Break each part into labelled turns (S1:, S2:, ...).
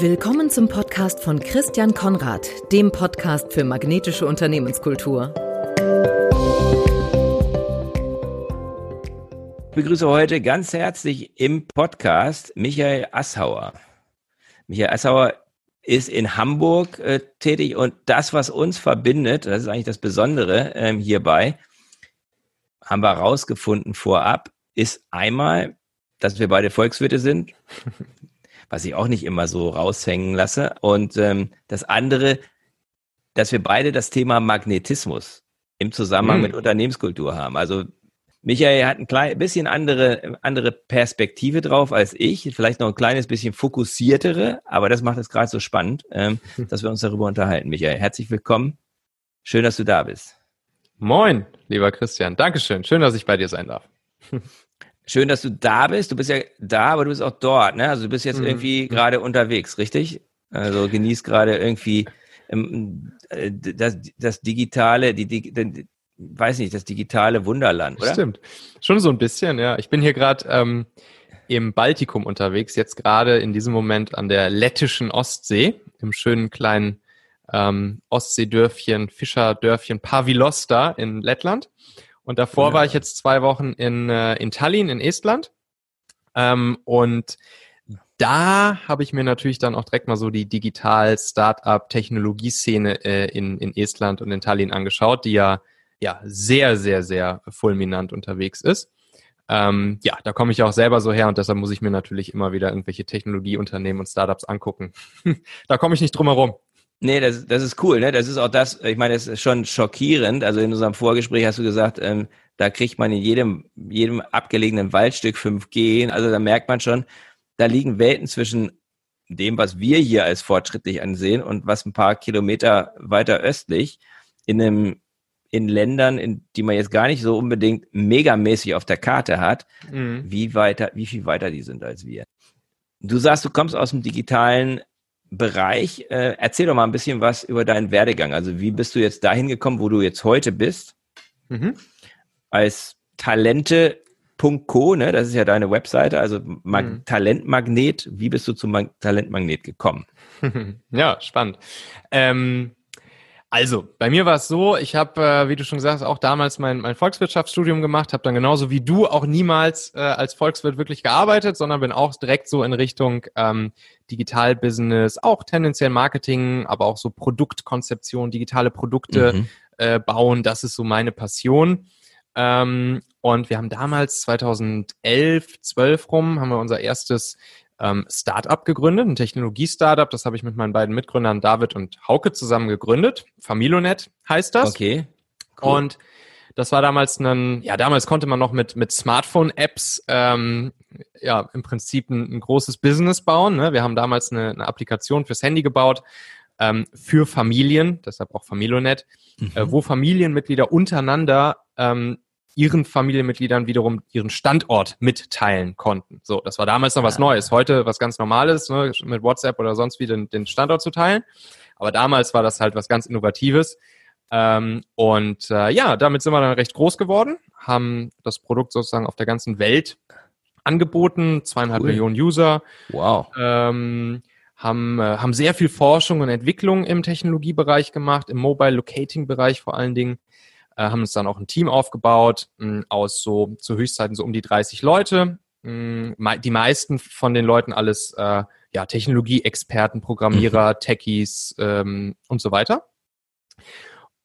S1: Willkommen zum Podcast von Christian Konrad, dem Podcast für magnetische Unternehmenskultur.
S2: Ich begrüße heute ganz herzlich im Podcast Michael Assauer. Michael Assauer ist in Hamburg äh, tätig und das, was uns verbindet, das ist eigentlich das Besondere ähm, hierbei, haben wir herausgefunden vorab, ist einmal, dass wir beide Volkswirte sind. Was ich auch nicht immer so raushängen lasse. Und ähm, das andere, dass wir beide das Thema Magnetismus im Zusammenhang mhm. mit Unternehmenskultur haben. Also Michael hat ein klein bisschen andere, andere Perspektive drauf als ich, vielleicht noch ein kleines bisschen fokussiertere, aber das macht es gerade so spannend, ähm, dass wir uns darüber unterhalten. Michael, herzlich willkommen. Schön, dass du da bist.
S3: Moin, lieber Christian. Dankeschön. Schön, dass ich bei dir sein darf.
S2: Schön, dass du da bist. Du bist ja da, aber du bist auch dort, ne? Also du bist jetzt mhm. irgendwie mhm. gerade unterwegs, richtig? Also genießt gerade irgendwie ähm, äh, das, das digitale, die, die, die, weiß nicht, das digitale Wunderland, oder?
S3: Stimmt. Schon so ein bisschen, ja. Ich bin hier gerade ähm, im Baltikum unterwegs, jetzt gerade in diesem Moment an der lettischen Ostsee, im schönen kleinen ähm, Ostseedörfchen, Fischerdörfchen Pavilosta in Lettland. Und davor ja. war ich jetzt zwei Wochen in, äh, in Tallinn in Estland. Ähm, und da habe ich mir natürlich dann auch direkt mal so die Digital-Startup-Technologieszene äh, in, in Estland und in Tallinn angeschaut, die ja, ja sehr, sehr, sehr fulminant unterwegs ist. Ähm, ja, da komme ich auch selber so her und deshalb muss ich mir natürlich immer wieder irgendwelche Technologieunternehmen und Startups angucken. da komme ich nicht drum herum.
S2: Nee, das, das ist cool, ne? Das ist auch das, ich meine, das ist schon schockierend. Also in unserem Vorgespräch hast du gesagt, ähm, da kriegt man in jedem, jedem abgelegenen Waldstück 5G. Also da merkt man schon, da liegen Welten zwischen dem, was wir hier als fortschrittlich ansehen und was ein paar Kilometer weiter östlich in einem in Ländern, in die man jetzt gar nicht so unbedingt megamäßig auf der Karte hat, mhm. wie weiter, wie viel weiter die sind als wir. Du sagst, du kommst aus dem digitalen Bereich. Äh, erzähl doch mal ein bisschen was über deinen Werdegang. Also wie bist du jetzt dahin gekommen, wo du jetzt heute bist? Mhm. Als Talente.co, ne? Das ist ja deine Webseite, also Mag mhm. Talentmagnet. Wie bist du zum Mag Talentmagnet gekommen?
S3: ja, spannend. Ähm, also, bei mir war es so, ich habe, äh, wie du schon gesagt hast, auch damals mein, mein Volkswirtschaftsstudium gemacht, habe dann genauso wie du auch niemals äh, als Volkswirt wirklich gearbeitet, sondern bin auch direkt so in Richtung ähm, Digitalbusiness, auch tendenziell Marketing, aber auch so Produktkonzeption, digitale Produkte mhm. äh, bauen, das ist so meine Passion. Ähm, und wir haben damals 2011, 12 rum, haben wir unser erstes ähm, Startup gegründet, ein Technologie-Startup. Das habe ich mit meinen beiden Mitgründern David und Hauke zusammen gegründet. Familonet heißt das.
S2: Okay.
S3: Cool. Und das war damals ein, ja, damals konnte man noch mit, mit Smartphone-Apps ähm, ja im Prinzip ein, ein großes Business bauen. Ne? Wir haben damals eine, eine Applikation fürs Handy gebaut ähm, für Familien, deshalb auch Familonet, mhm. äh, wo Familienmitglieder untereinander ähm, ihren Familienmitgliedern wiederum ihren Standort mitteilen konnten. So, das war damals noch was Neues. Heute was ganz Normales, ne, mit WhatsApp oder sonst wie den, den Standort zu teilen. Aber damals war das halt was ganz Innovatives. Ähm, und äh, ja, damit sind wir dann recht groß geworden, haben das Produkt sozusagen auf der ganzen Welt angeboten, zweieinhalb cool. Millionen User.
S2: Wow.
S3: Ähm, haben, äh, haben sehr viel Forschung und Entwicklung im Technologiebereich gemacht, im Mobile Locating Bereich vor allen Dingen haben uns dann auch ein Team aufgebaut aus so zu Höchstzeiten so um die 30 Leute. Die meisten von den Leuten alles äh, ja Technologie-Experten, Programmierer, mhm. Techies ähm, und so weiter.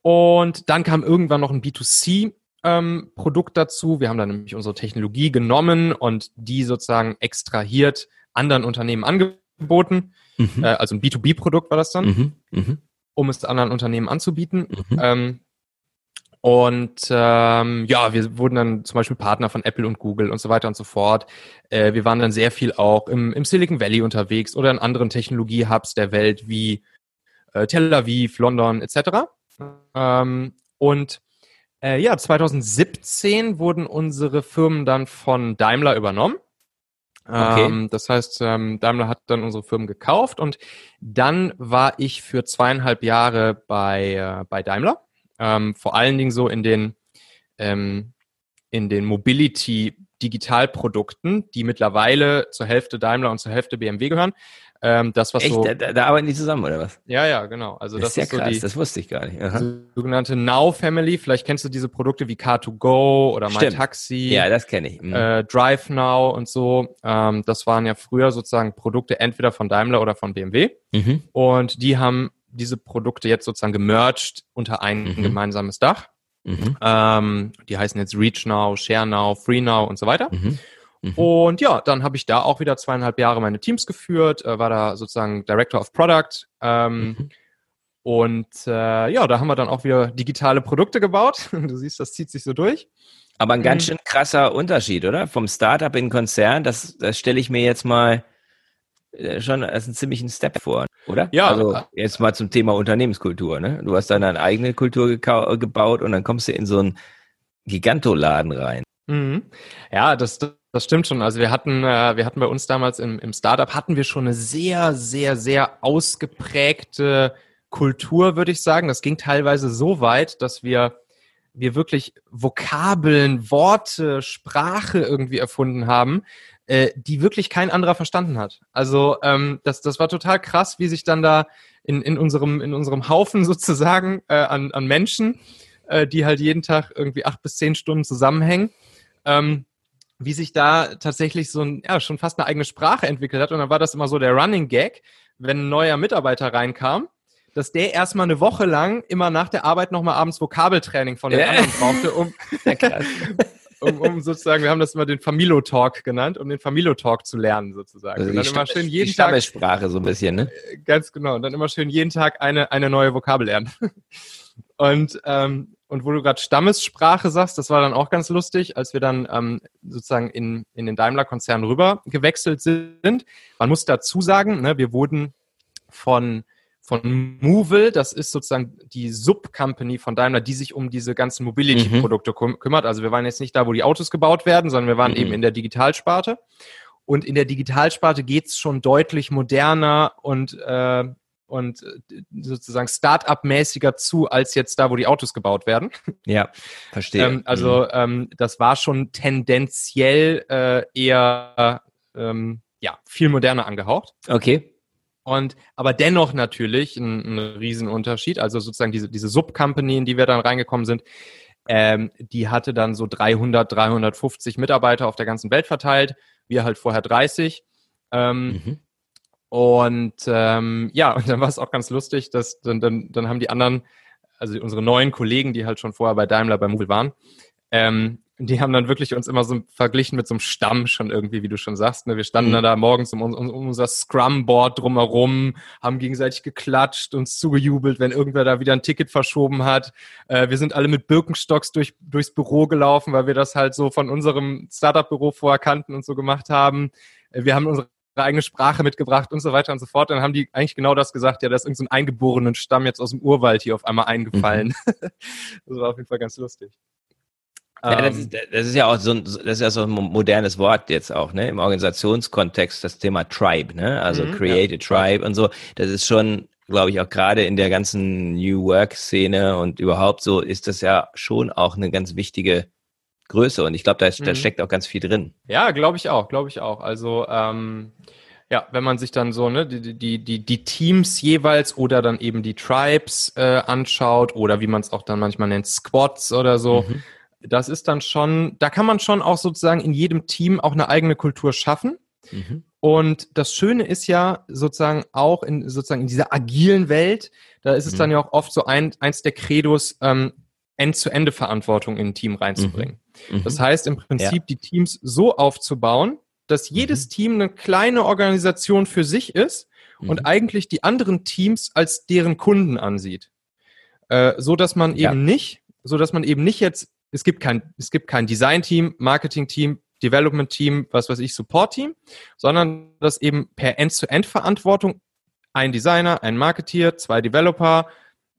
S3: Und dann kam irgendwann noch ein B2C ähm, Produkt dazu. Wir haben dann nämlich unsere Technologie genommen und die sozusagen extrahiert anderen Unternehmen angeboten. Mhm. Äh, also ein B2B-Produkt war das dann, mhm. Mhm. um es anderen Unternehmen anzubieten. Mhm. Ähm, und ähm, ja, wir wurden dann zum Beispiel Partner von Apple und Google und so weiter und so fort. Äh, wir waren dann sehr viel auch im, im Silicon Valley unterwegs oder in anderen Technologie-Hubs der Welt wie äh, Tel Aviv, London etc. Ähm, und äh, ja, 2017 wurden unsere Firmen dann von Daimler übernommen. Okay. Ähm, das heißt, ähm, Daimler hat dann unsere Firmen gekauft und dann war ich für zweieinhalb Jahre bei, äh, bei Daimler ähm, vor allen Dingen so in den, ähm, in den Mobility Digitalprodukten, die mittlerweile zur Hälfte Daimler und zur Hälfte BMW gehören. Ähm, das, was
S2: Echt?
S3: so,
S2: Da, da arbeiten die zusammen, oder was?
S3: ja, ja, genau. Also
S2: Das,
S3: das,
S2: ist ja krass,
S3: so die
S2: das wusste ich gar nicht. Aha.
S3: sogenannte Now Family. Vielleicht kennst du diese Produkte wie Car2Go oder
S2: Stimmt.
S3: MyTaxi.
S2: Ja, das kenne ich. Mhm.
S3: äh, Drive Now und so. Ähm, das waren ja früher sozusagen Produkte entweder von Daimler oder von BMW.
S2: Mhm.
S3: Und die haben diese Produkte jetzt sozusagen gemerged unter ein
S2: Mhm.
S3: gemeinsames Dach.
S2: Mhm.
S3: Ähm, die heißen jetzt Reach Now, Share Now, Free Now und so weiter.
S2: Mhm. Mhm.
S3: Und ja, dann habe ich da auch wieder zweieinhalb Jahre meine Teams geführt, äh, war da sozusagen Director of Product. Ähm,
S2: Mhm.
S3: Und äh, ja, da haben wir dann auch wieder digitale Produkte gebaut. Du siehst, das zieht sich so durch.
S2: Aber ein ganz
S3: Mhm.
S2: schön krasser Unterschied, oder? Vom Startup in Konzern, das, das stelle ich mir jetzt mal schon als einen ziemlichen Step vor, oder?
S3: Ja.
S2: Also jetzt mal zum Thema Unternehmenskultur, ne? Du hast dann eine eigene Kultur gekau- gebaut und dann kommst du in so einen Gigantoladen rein.
S3: Mhm. Ja, das, das stimmt schon. Also wir hatten, äh, wir hatten bei uns damals im, im Startup hatten wir schon eine sehr, sehr, sehr ausgeprägte Kultur, würde ich sagen. Das ging teilweise so weit, dass wir wir wirklich Vokabeln, Worte, Sprache irgendwie erfunden haben, äh, die wirklich kein anderer verstanden hat. Also ähm, das, das war total krass, wie sich dann da in, in, unserem, in unserem Haufen sozusagen äh, an, an Menschen, äh, die halt jeden Tag irgendwie acht bis zehn Stunden zusammenhängen, ähm, wie sich da tatsächlich so ein, ja, schon fast eine eigene Sprache entwickelt hat. Und dann war das immer so der Running Gag, wenn ein neuer Mitarbeiter reinkam, dass der erstmal eine Woche lang immer nach der Arbeit nochmal abends Vokabeltraining von den
S2: Ja.
S3: anderen brauchte, um. um, um sozusagen, wir haben das immer den Familo-Talk genannt, um den Familo-Talk zu lernen sozusagen.
S2: Also
S3: und
S2: die,
S3: dann immer schön
S2: die
S3: jeden Tag,
S2: Stammessprache so ein bisschen, ne?
S3: ganz genau, und dann immer schön jeden Tag eine, eine neue Vokabel lernen. Und, ähm, und wo du gerade Stammessprache sagst, das war dann auch ganz lustig, als wir dann ähm, sozusagen in, in den Daimler-Konzern rüber gewechselt sind. Man muss dazu sagen, ne, wir wurden von, von Movil, das ist sozusagen die Sub-Company von Daimler, die sich um diese ganzen Mobility-Produkte küm- kümmert. Also wir waren jetzt nicht da, wo die Autos gebaut werden, sondern wir waren
S2: Mhm.
S3: eben in der Digitalsparte. Und in der Digitalsparte geht's schon deutlich moderner und, äh, und äh, sozusagen Start-up-mäßiger zu, als jetzt da, wo die Autos gebaut werden.
S2: Ja, verstehe.
S3: Ähm, also ähm, das war schon tendenziell äh, eher ähm, ja, viel moderner angehaucht.
S2: Mhm. Okay.
S3: Und aber dennoch natürlich ein, ein Riesenunterschied. Also sozusagen diese, diese Sub-Company, in die wir dann reingekommen sind, ähm, die hatte dann so 300, 350 Mitarbeiter auf der ganzen Welt verteilt. Wir halt vorher 30. Ähm,
S2: Mhm.
S3: und ähm, ja, und dann war es auch ganz lustig, dass dann, dann, dann haben die anderen, also unsere neuen Kollegen, die halt schon vorher bei Daimler, bei Mobil waren, ähm, die haben dann wirklich uns immer so verglichen mit so einem Stamm schon irgendwie, wie du schon sagst. Ne? Wir standen
S2: Mhm.
S3: dann da morgens um, um, um unser Scrum-Board drumherum, haben gegenseitig geklatscht, uns zugejubelt, wenn irgendwer da wieder ein Ticket verschoben hat. Äh, wir sind alle mit Birkenstocks durch, durchs Büro gelaufen, weil wir das halt so von unserem Startup-Büro vorher kannten und so gemacht haben. Äh, wir haben unsere eigene Sprache mitgebracht und so weiter und so fort. Dann haben die eigentlich genau das gesagt, ja, da ist irgendein so ein eingeborenen Stamm jetzt aus dem Urwald hier auf einmal eingefallen. das war auf jeden Fall ganz lustig.
S2: Ja, das,
S3: Ähm,
S2: ist, das ist ja auch so ein, das ist ja so ein modernes Wort jetzt auch, ne? Im Organisationskontext das Thema Tribe, ne? Also
S3: Mhm,
S2: Create
S3: ja.
S2: a Tribe und so. Das ist schon, glaube ich, auch gerade in der ganzen New Work-Szene und überhaupt so ist das ja schon auch eine ganz wichtige Größe. Und ich glaube, da, da
S3: Mhm.
S2: steckt auch ganz viel drin.
S3: Ja, glaube ich auch, glaube ich auch. Also ähm, ja, wenn man sich dann so ne die die die die Teams jeweils oder dann eben die Tribes äh, anschaut oder wie man es auch dann manchmal nennt Squads oder so,
S2: Mhm.
S3: Das ist dann schon, da kann man schon auch sozusagen in jedem Team auch eine eigene Kultur schaffen.
S2: Mhm.
S3: Und das Schöne ist ja sozusagen auch in sozusagen in dieser agilen Welt, da ist es
S2: Mhm.
S3: dann ja auch oft so ein, eins der Credos, ähm, End-zu-Ende-Verantwortung in ein Team reinzubringen.
S2: Mhm.
S3: Das heißt im Prinzip, die Teams so aufzubauen, dass jedes Team eine kleine Organisation für sich ist
S2: Mhm.
S3: und eigentlich die anderen Teams als deren Kunden ansieht. Äh, so dass man
S2: Ja.
S3: eben nicht, so dass man eben nicht jetzt, es gibt kein, es gibt kein Design-Team, Marketing-Team, Development-Team, was weiß ich, Support-Team, sondern dass eben per End-zu-End-Verantwortung ein Designer, ein Marketeer, zwei Developer,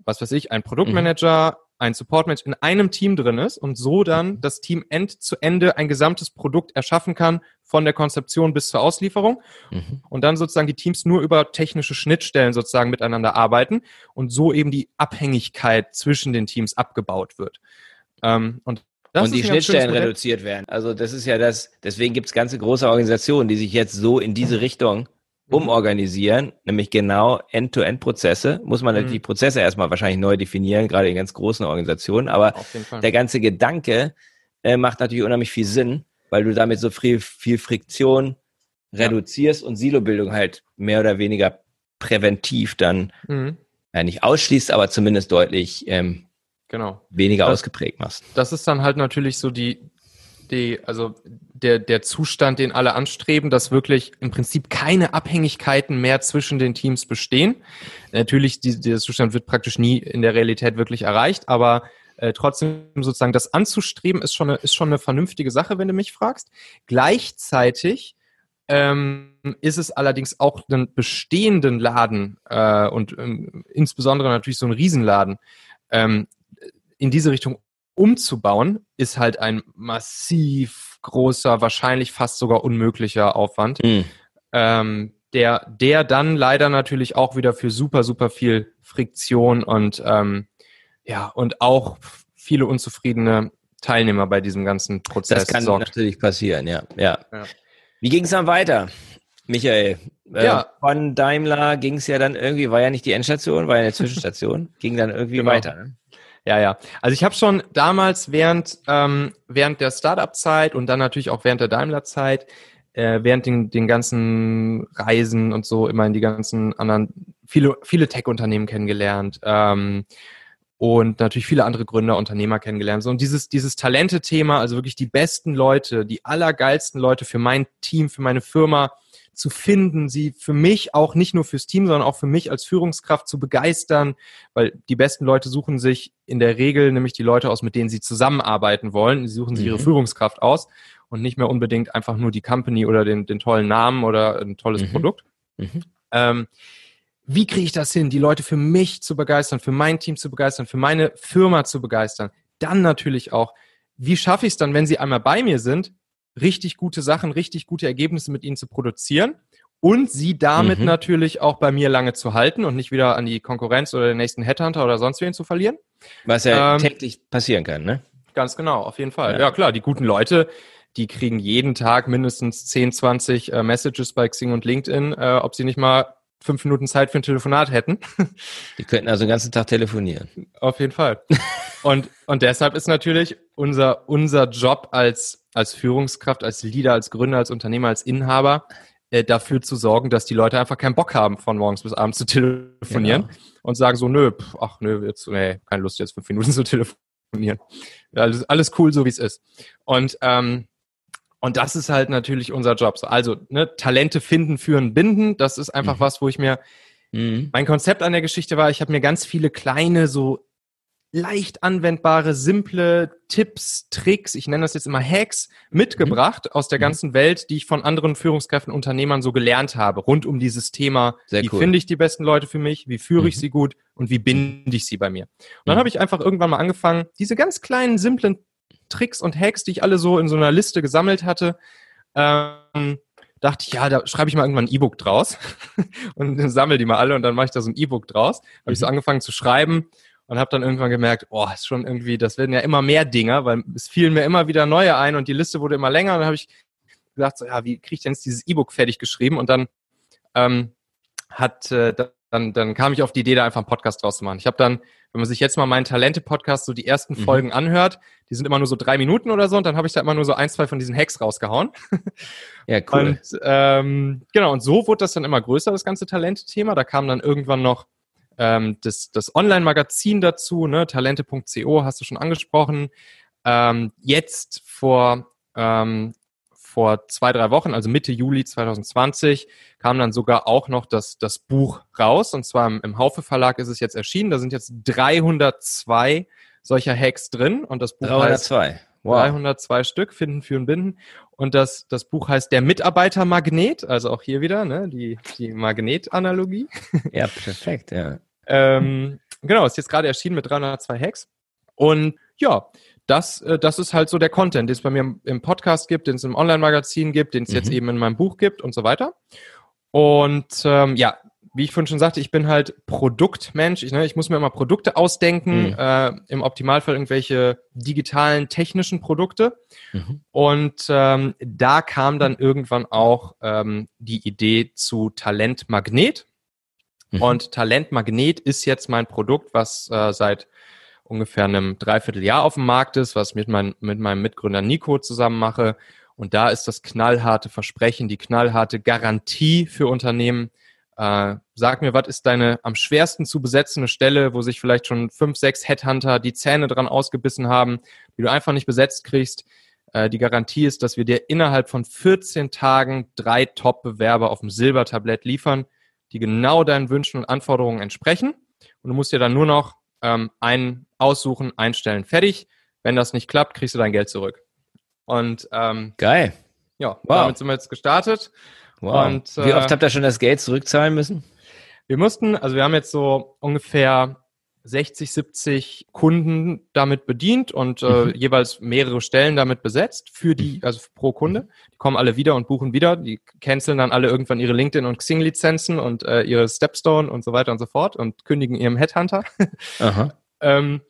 S3: was weiß ich, ein Produktmanager, ein Support-Mensch in einem Team drin ist und so dann das Team end zu Ende ein gesamtes Produkt erschaffen kann, von der Konzeption bis zur Auslieferung
S2: Mhm.
S3: und dann sozusagen die Teams nur über technische Schnittstellen sozusagen miteinander arbeiten und so eben die Abhängigkeit zwischen den Teams abgebaut wird. Ähm, und
S2: und die Schnittstellen reduziert werden. Also das ist ja das, deswegen gibt es ganze große Organisationen, die sich jetzt so in diese Richtung mhm. umorganisieren, nämlich genau End-to-End-Prozesse. Muss man mhm. die Prozesse erstmal wahrscheinlich neu definieren, gerade in ganz großen Organisationen. Aber der ganze Gedanke äh, macht natürlich unheimlich viel Sinn, weil du damit so viel, viel Friktion reduzierst ja. und Silobildung halt mehr oder weniger präventiv dann mhm. ja, nicht ausschließt, aber zumindest deutlich ähm, genau. weniger das, ausgeprägt machst.
S3: Das ist dann halt natürlich so die, die, also der, der Zustand, den alle anstreben, dass wirklich im Prinzip keine Abhängigkeiten mehr zwischen den Teams bestehen. Natürlich, die, dieser Zustand wird praktisch nie in der Realität wirklich erreicht, aber äh, trotzdem sozusagen das anzustreben ist schon, eine, ist schon eine vernünftige Sache, wenn du mich fragst. Gleichzeitig ähm, ist es allerdings auch einen bestehenden Laden äh, und ähm, insbesondere natürlich so einen Riesenladen ähm, in diese Richtung umzubauen, ist halt ein massiv großer, wahrscheinlich fast sogar unmöglicher Aufwand, mhm. ähm, der, der dann leider natürlich auch wieder für super, super viel Friktion und ähm, ja, und auch viele unzufriedene Teilnehmer bei diesem ganzen Prozess.
S2: Das kann sorgt. natürlich passieren, ja. ja. ja. Wie ging es dann weiter, Michael? Äh, ja. Von Daimler ging es ja dann irgendwie, war ja nicht die Endstation, war ja eine Zwischenstation, ging dann irgendwie genau. weiter. Ne?
S3: Ja, ja. Also ich habe schon damals während, ähm, während der Startup-Zeit und dann natürlich auch während der Daimler-Zeit, äh, während den, den ganzen Reisen und so immer in die ganzen anderen, viele, viele Tech-Unternehmen kennengelernt. Ähm, und natürlich viele andere Gründer, Unternehmer kennengelernt. So, und dieses, dieses Talente-Thema, also wirklich die besten Leute, die allergeilsten Leute für mein Team, für meine Firma, zu finden, sie für mich auch nicht nur fürs Team, sondern auch für mich als Führungskraft zu begeistern, weil die besten Leute suchen sich in der Regel nämlich die Leute aus, mit denen sie zusammenarbeiten wollen. Sie suchen sich ihre mhm. Führungskraft aus und nicht mehr unbedingt einfach nur die Company oder den, den tollen Namen oder ein tolles mhm. Produkt. Mhm. Ähm, wie kriege ich das hin, die Leute für mich zu begeistern, für mein Team zu begeistern, für meine Firma zu begeistern? Dann natürlich auch, wie schaffe ich es dann, wenn sie einmal bei mir sind, richtig gute Sachen, richtig gute Ergebnisse mit ihnen zu produzieren und sie damit mhm. natürlich auch bei mir lange zu halten und nicht wieder an die Konkurrenz oder den nächsten Headhunter oder sonst wen zu verlieren.
S2: Was ja ähm, täglich passieren kann, ne?
S3: Ganz genau, auf jeden Fall. Ja. ja, klar, die guten Leute, die kriegen jeden Tag mindestens 10, 20 äh, Messages bei Xing und LinkedIn, äh, ob sie nicht mal fünf Minuten Zeit für ein Telefonat hätten.
S2: Die könnten also den ganzen Tag telefonieren.
S3: Auf jeden Fall. Und, und deshalb ist natürlich unser, unser Job als, als Führungskraft, als Leader, als Gründer, als Unternehmer, als Inhaber, äh, dafür zu sorgen, dass die Leute einfach keinen Bock haben, von morgens bis abends zu telefonieren genau. und sagen so, nö, pf, ach nö, jetzt, nee, keine Lust jetzt fünf Minuten zu telefonieren. Alles, alles cool, so wie es ist. Und ähm, und das ist halt natürlich unser Job. Also ne, Talente finden, führen, binden. Das ist einfach mhm. was, wo ich mir mhm. mein Konzept an der Geschichte war. Ich habe mir ganz viele kleine so leicht anwendbare, simple Tipps, Tricks, ich nenne das jetzt immer Hacks, mitgebracht mhm. aus der mhm. ganzen Welt, die ich von anderen Führungskräften, Unternehmern so gelernt habe, rund um dieses Thema, Sehr wie cool. finde ich die besten Leute für mich, wie führe ich mhm. sie gut und wie binde ich sie bei mir. Und dann mhm. habe ich einfach irgendwann mal angefangen, diese ganz kleinen, simplen Tricks und Hacks, die ich alle so in so einer Liste gesammelt hatte, ähm, dachte ich, ja, da schreibe ich mal irgendwann ein E-Book draus und sammle die mal alle und dann mache ich da so ein E-Book draus. Habe ich so mhm. angefangen zu schreiben und habe dann irgendwann gemerkt, oh, ist schon irgendwie, das werden ja immer mehr Dinge, weil es fielen mir immer wieder neue ein und die Liste wurde immer länger und dann habe ich gedacht, so, ja, wie kriege ich denn jetzt dieses E-Book fertig geschrieben und dann ähm, hat äh, dann, dann kam ich auf die Idee, da einfach einen Podcast draus zu machen. Ich habe dann, wenn man sich jetzt mal meinen Talente-Podcast so die ersten mhm. Folgen anhört, die sind immer nur so drei Minuten oder so und dann habe ich da immer nur so ein, zwei von diesen Hacks rausgehauen.
S2: Ja, cool.
S3: Und ähm, genau, und so wurde das dann immer größer, das ganze Talente-Thema. Da kam dann irgendwann noch ähm, das, das Online-Magazin dazu, ne, talente.co hast du schon angesprochen. Ähm, jetzt vor ähm, vor zwei, drei Wochen, also Mitte Juli 2020, kam dann sogar auch noch das, das Buch raus. Und zwar im, im Haufe Verlag ist es jetzt erschienen. Da sind jetzt 302 solcher Hacks drin. Und das Buch
S2: 302.
S3: Heißt, wow. 302 Stück, Finden, Führen, Binden. Und das, das Buch heißt Der Mitarbeitermagnet, also auch hier wieder, ne, die, die Magnetanalogie.
S2: Ja, perfekt, ja.
S3: ähm, genau, ist jetzt gerade erschienen mit 302 Hacks. Und ja, das, äh, das ist halt so der Content, den es bei mir im, Podcast gibt, den es im Online-Magazin gibt, den es mhm. jetzt eben in meinem Buch gibt und so weiter. Und ähm, ja, wie ich vorhin schon sagte, ich bin halt Produktmensch. Ich, ne, ich muss mir immer Produkte ausdenken, mhm. äh, im Optimalfall irgendwelche digitalen, technischen Produkte. Mhm. Und ähm, da kam dann irgendwann auch ähm, die Idee zu Talentmagnet. Mhm. Und Talentmagnet ist jetzt mein Produkt, was äh, seit ungefähr einem Dreivierteljahr auf dem Markt ist, was ich mit, mein, mit meinem Mitgründer Nico zusammen mache. Und da ist das knallharte Versprechen, die knallharte Garantie für Unternehmen. Äh, sag mir, was ist deine am schwersten zu besetzende Stelle, wo sich vielleicht schon fünf, sechs Headhunter die Zähne dran ausgebissen haben, die du einfach nicht besetzt kriegst. Äh, die Garantie ist, dass wir dir innerhalb von 14 Tagen drei Top-Bewerber auf dem Silbertablett liefern, die genau deinen Wünschen und Anforderungen entsprechen. Und du musst dir dann nur noch ähm, einen aussuchen, einstellen, fertig. Wenn das nicht klappt, kriegst du dein Geld zurück. Und ähm,
S2: geil.
S3: Ja, wow. damit sind wir jetzt gestartet.
S2: Wow. Und, äh, Wie oft habt ihr schon das Geld zurückzahlen müssen?
S3: Wir mussten, also wir haben jetzt so ungefähr 60, 70 Kunden damit bedient und äh, mhm. jeweils mehrere Stellen damit besetzt für die, mhm. also pro Kunde. Die kommen alle wieder und buchen wieder. Die canceln dann alle irgendwann ihre LinkedIn und Xing-Lizenzen und äh, ihre Stepstone und so weiter und so fort und kündigen ihrem Headhunter. Aha. ähm,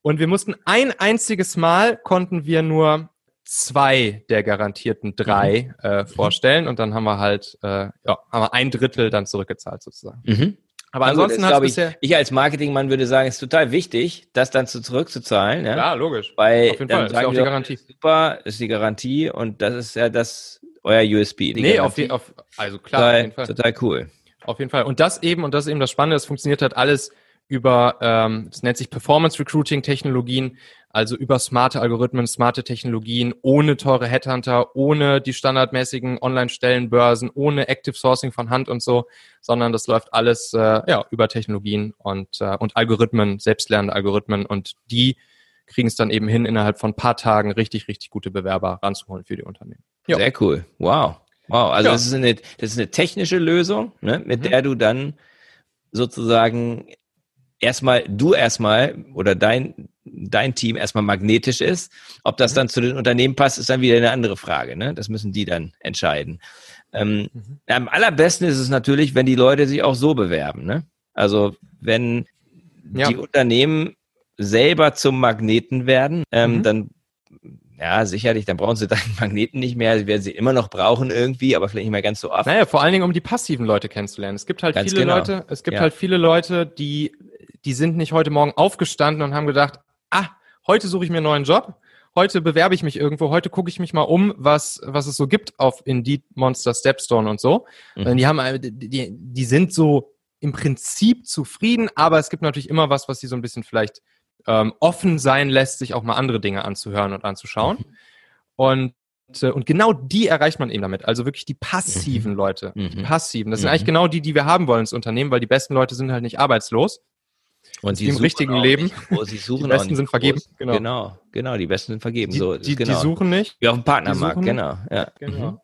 S3: und wir mussten ein einziges Mal konnten wir nur zwei der garantierten drei mhm. äh, vorstellen und dann haben wir halt äh, ja, haben wir ein Drittel dann zurückgezahlt sozusagen. Mhm.
S2: Aber Na ansonsten hat bisher. Ich, ich als Marketingmann würde sagen, es ist total wichtig, das dann zu zurückzuzahlen. Ja,
S3: ja logisch.
S2: Weil auf jeden Fall. Das ist ja auch die Garantie. Super, ist die Garantie und das ist ja das euer USB.
S3: Die nee, Garantie. auf die, auf, also klar,
S2: total, auf jeden Fall. total cool.
S3: Auf jeden Fall. Und das eben, und das ist eben das Spannende, das funktioniert halt alles über, ähm, das nennt sich Performance Recruiting Technologien, also über smarte Algorithmen, smarte Technologien, ohne teure Headhunter, ohne die standardmäßigen Online-Stellenbörsen, ohne Active Sourcing von Hand und so, sondern das läuft alles äh, ja, über Technologien und, äh, und Algorithmen, selbstlernende Algorithmen und die kriegen es dann eben hin, innerhalb von ein paar Tagen richtig, richtig gute Bewerber ranzuholen für die Unternehmen.
S2: Jo. Sehr cool. Wow. Wow. Also ja. das, ist eine, das ist eine technische Lösung, ne, mit mhm. der du dann sozusagen erstmal, du erstmal oder dein, dein Team erstmal magnetisch ist. Ob das mhm. dann zu den Unternehmen passt, ist dann wieder eine andere Frage. Ne? Das müssen die dann entscheiden. Ähm, mhm. Am allerbesten ist es natürlich, wenn die Leute sich auch so bewerben. Ne? Also wenn ja. die Unternehmen selber zum Magneten werden, ähm, mhm. dann ja, sicherlich, dann brauchen sie deinen Magneten nicht mehr. Sie werden sie immer noch brauchen irgendwie, aber vielleicht nicht mehr ganz so oft.
S3: Naja, vor allen Dingen, um die passiven Leute kennenzulernen. Es gibt halt ganz viele genau. Leute, es gibt ja. halt viele Leute, die die sind nicht heute Morgen aufgestanden und haben gedacht, ah, heute suche ich mir einen neuen Job, heute bewerbe ich mich irgendwo, heute gucke ich mich mal um, was, was es so gibt auf Indeed, Monster, Stepstone und so. Mhm. Die haben, die, die sind so im Prinzip zufrieden, aber es gibt natürlich immer was, was sie so ein bisschen vielleicht ähm, offen sein lässt, sich auch mal andere Dinge anzuhören und anzuschauen. Mhm. Und äh, und genau die erreicht man eben damit. Also wirklich die passiven mhm. Leute. Die mhm. passiven. Das sind mhm. eigentlich genau die, die wir haben wollen ins Unternehmen, weil die besten Leute sind halt nicht arbeitslos. Und die im richtigen Leben. Nicht,
S2: oh, sie suchen
S3: die Besten sind vergeben.
S2: Genau. genau, genau, die Besten sind vergeben.
S3: Die,
S2: so,
S3: die,
S2: genau.
S3: die suchen nicht.
S2: Wie auf dem Partnermarkt, genau. Ja.
S3: genau. Mhm.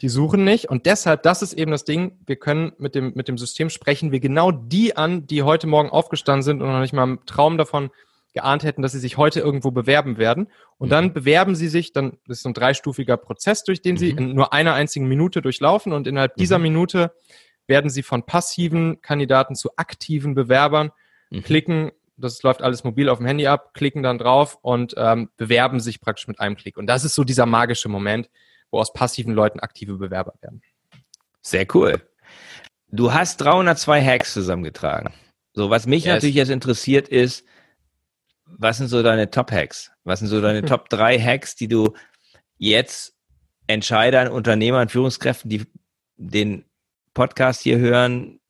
S3: Die suchen nicht. Und deshalb, das ist eben das Ding, wir können mit dem, mit dem System sprechen wir genau die an, die heute Morgen aufgestanden sind und noch nicht mal im Traum davon geahnt hätten, dass sie sich heute irgendwo bewerben werden. Und dann mhm. bewerben sie sich, dann das ist so ein dreistufiger Prozess, durch den sie mhm. in nur einer einzigen Minute durchlaufen und innerhalb dieser mhm. Minute werden sie von passiven Kandidaten zu aktiven Bewerbern mhm. klicken, das läuft alles mobil auf dem Handy ab, klicken dann drauf und ähm, bewerben sich praktisch mit einem Klick. Und das ist so dieser magische Moment, wo aus passiven Leuten aktive Bewerber werden.
S2: Sehr cool. Du hast 302 Hacks zusammengetragen. So, was mich yes. natürlich jetzt interessiert ist, was sind so deine Top-Hacks? Was sind so deine Top 3 Hacks, die du jetzt Entscheidern, Unternehmern, Führungskräften, die den Podcast hier hören,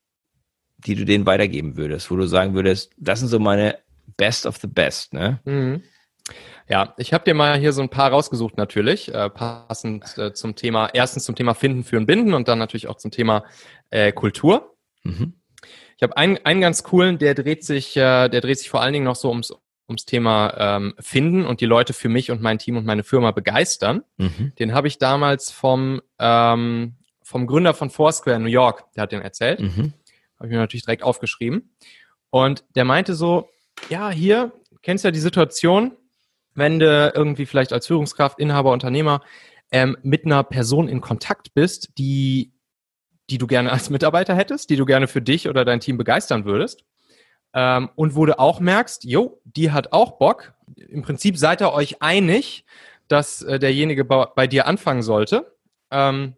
S2: die du denen weitergeben würdest, wo du sagen würdest, das sind so meine Best of the Best, ne? Mhm.
S3: Ja, ich habe dir mal hier so ein paar rausgesucht natürlich, äh, passend äh, zum Thema, erstens zum Thema Finden, Führen, Binden und dann natürlich auch zum Thema äh, Kultur. Mhm. Ich habe einen, einen ganz coolen, der dreht sich, äh, der dreht sich vor allen Dingen noch so ums, ums Thema ähm, Finden und die Leute für mich und mein Team und meine Firma begeistern. Mhm. Den habe ich damals vom, ähm, vom Gründer von Foursquare in New York, der hat den erzählt. Mhm. Habe ich mir natürlich direkt aufgeschrieben. Und der meinte so, ja, hier, kennst du ja die Situation, wenn du irgendwie vielleicht als Führungskraft, Inhaber, Unternehmer ähm, mit einer Person in Kontakt bist, die die du gerne als Mitarbeiter hättest, die du gerne für dich oder dein Team begeistern würdest. Ähm, und wo du auch merkst, jo, die hat auch Bock. Im Prinzip seid ihr euch einig, dass äh, derjenige bei, bei, dir anfangen sollte. Ähm,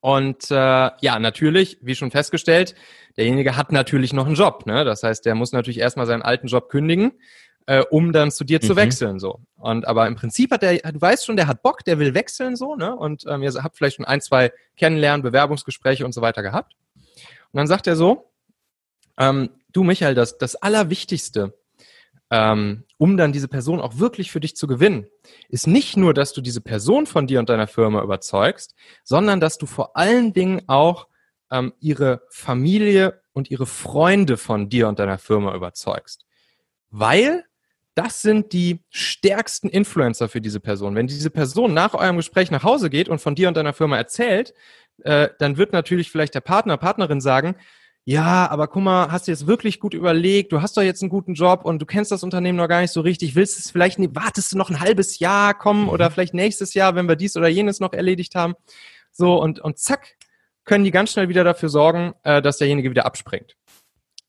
S3: und äh, ja, natürlich, wie schon festgestellt, derjenige hat natürlich noch einen Job. Ne? Das heißt, der muss natürlich erstmal seinen alten Job kündigen, äh, um dann zu dir mhm. zu wechseln. So. Und aber im Prinzip hat der, du weißt schon, der hat Bock, der will wechseln so, ne? Und ähm, ihr habt vielleicht schon ein, zwei Kennenlernen, Bewerbungsgespräche und so weiter gehabt. Und dann sagt er so, ähm, du Michael, das, das Allerwichtigste, ähm, um dann diese Person auch wirklich für dich zu gewinnen, ist nicht nur, dass du diese Person von dir und deiner Firma überzeugst, sondern dass du vor allen Dingen auch ähm, ihre Familie und ihre Freunde von dir und deiner Firma überzeugst. Weil das sind die stärksten Influencer für diese Person. Wenn diese Person nach eurem Gespräch nach Hause geht und von dir und deiner Firma erzählt, äh, dann wird natürlich vielleicht der Partner, Partnerin sagen, ja, aber guck mal, hast du jetzt wirklich gut überlegt, du hast doch jetzt einen guten Job und du kennst das Unternehmen noch gar nicht so richtig, willst es vielleicht, nicht, wartest du noch ein halbes Jahr kommen oder mhm. vielleicht nächstes Jahr, wenn wir dies oder jenes noch erledigt haben. So, und, und zack, können die ganz schnell wieder dafür sorgen, äh, dass derjenige wieder abspringt.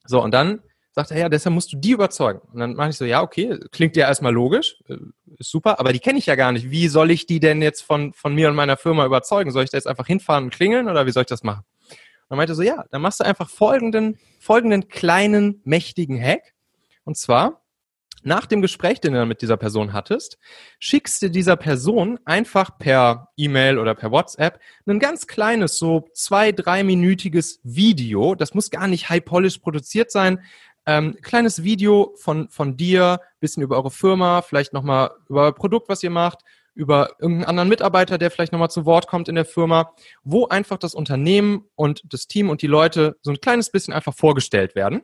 S3: So, und dann sagt er, ja, deshalb musst du die überzeugen. Und dann mache ich so, ja, okay, klingt ja erstmal logisch, äh, ist super, aber die kenne ich ja gar nicht. Wie soll ich die denn jetzt von, von mir und meiner Firma überzeugen? Soll ich da jetzt einfach hinfahren und klingeln oder wie soll ich das machen? Dann meinte so, ja, dann machst du einfach folgenden, folgenden kleinen, mächtigen Hack. Und zwar, nach dem Gespräch, den du mit dieser Person hattest, schickst du dieser Person einfach per E-Mail oder per WhatsApp ein ganz kleines, so zwei, dreiminütiges Video. Das muss gar nicht high-polish produziert sein. Ähm, kleines Video von, von dir, bisschen über eure Firma, vielleicht nochmal über euer Produkt, was ihr macht, über irgendeinen anderen Mitarbeiter, der vielleicht nochmal zu Wort kommt in der Firma, wo einfach das Unternehmen und das Team und die Leute so ein kleines bisschen einfach vorgestellt werden.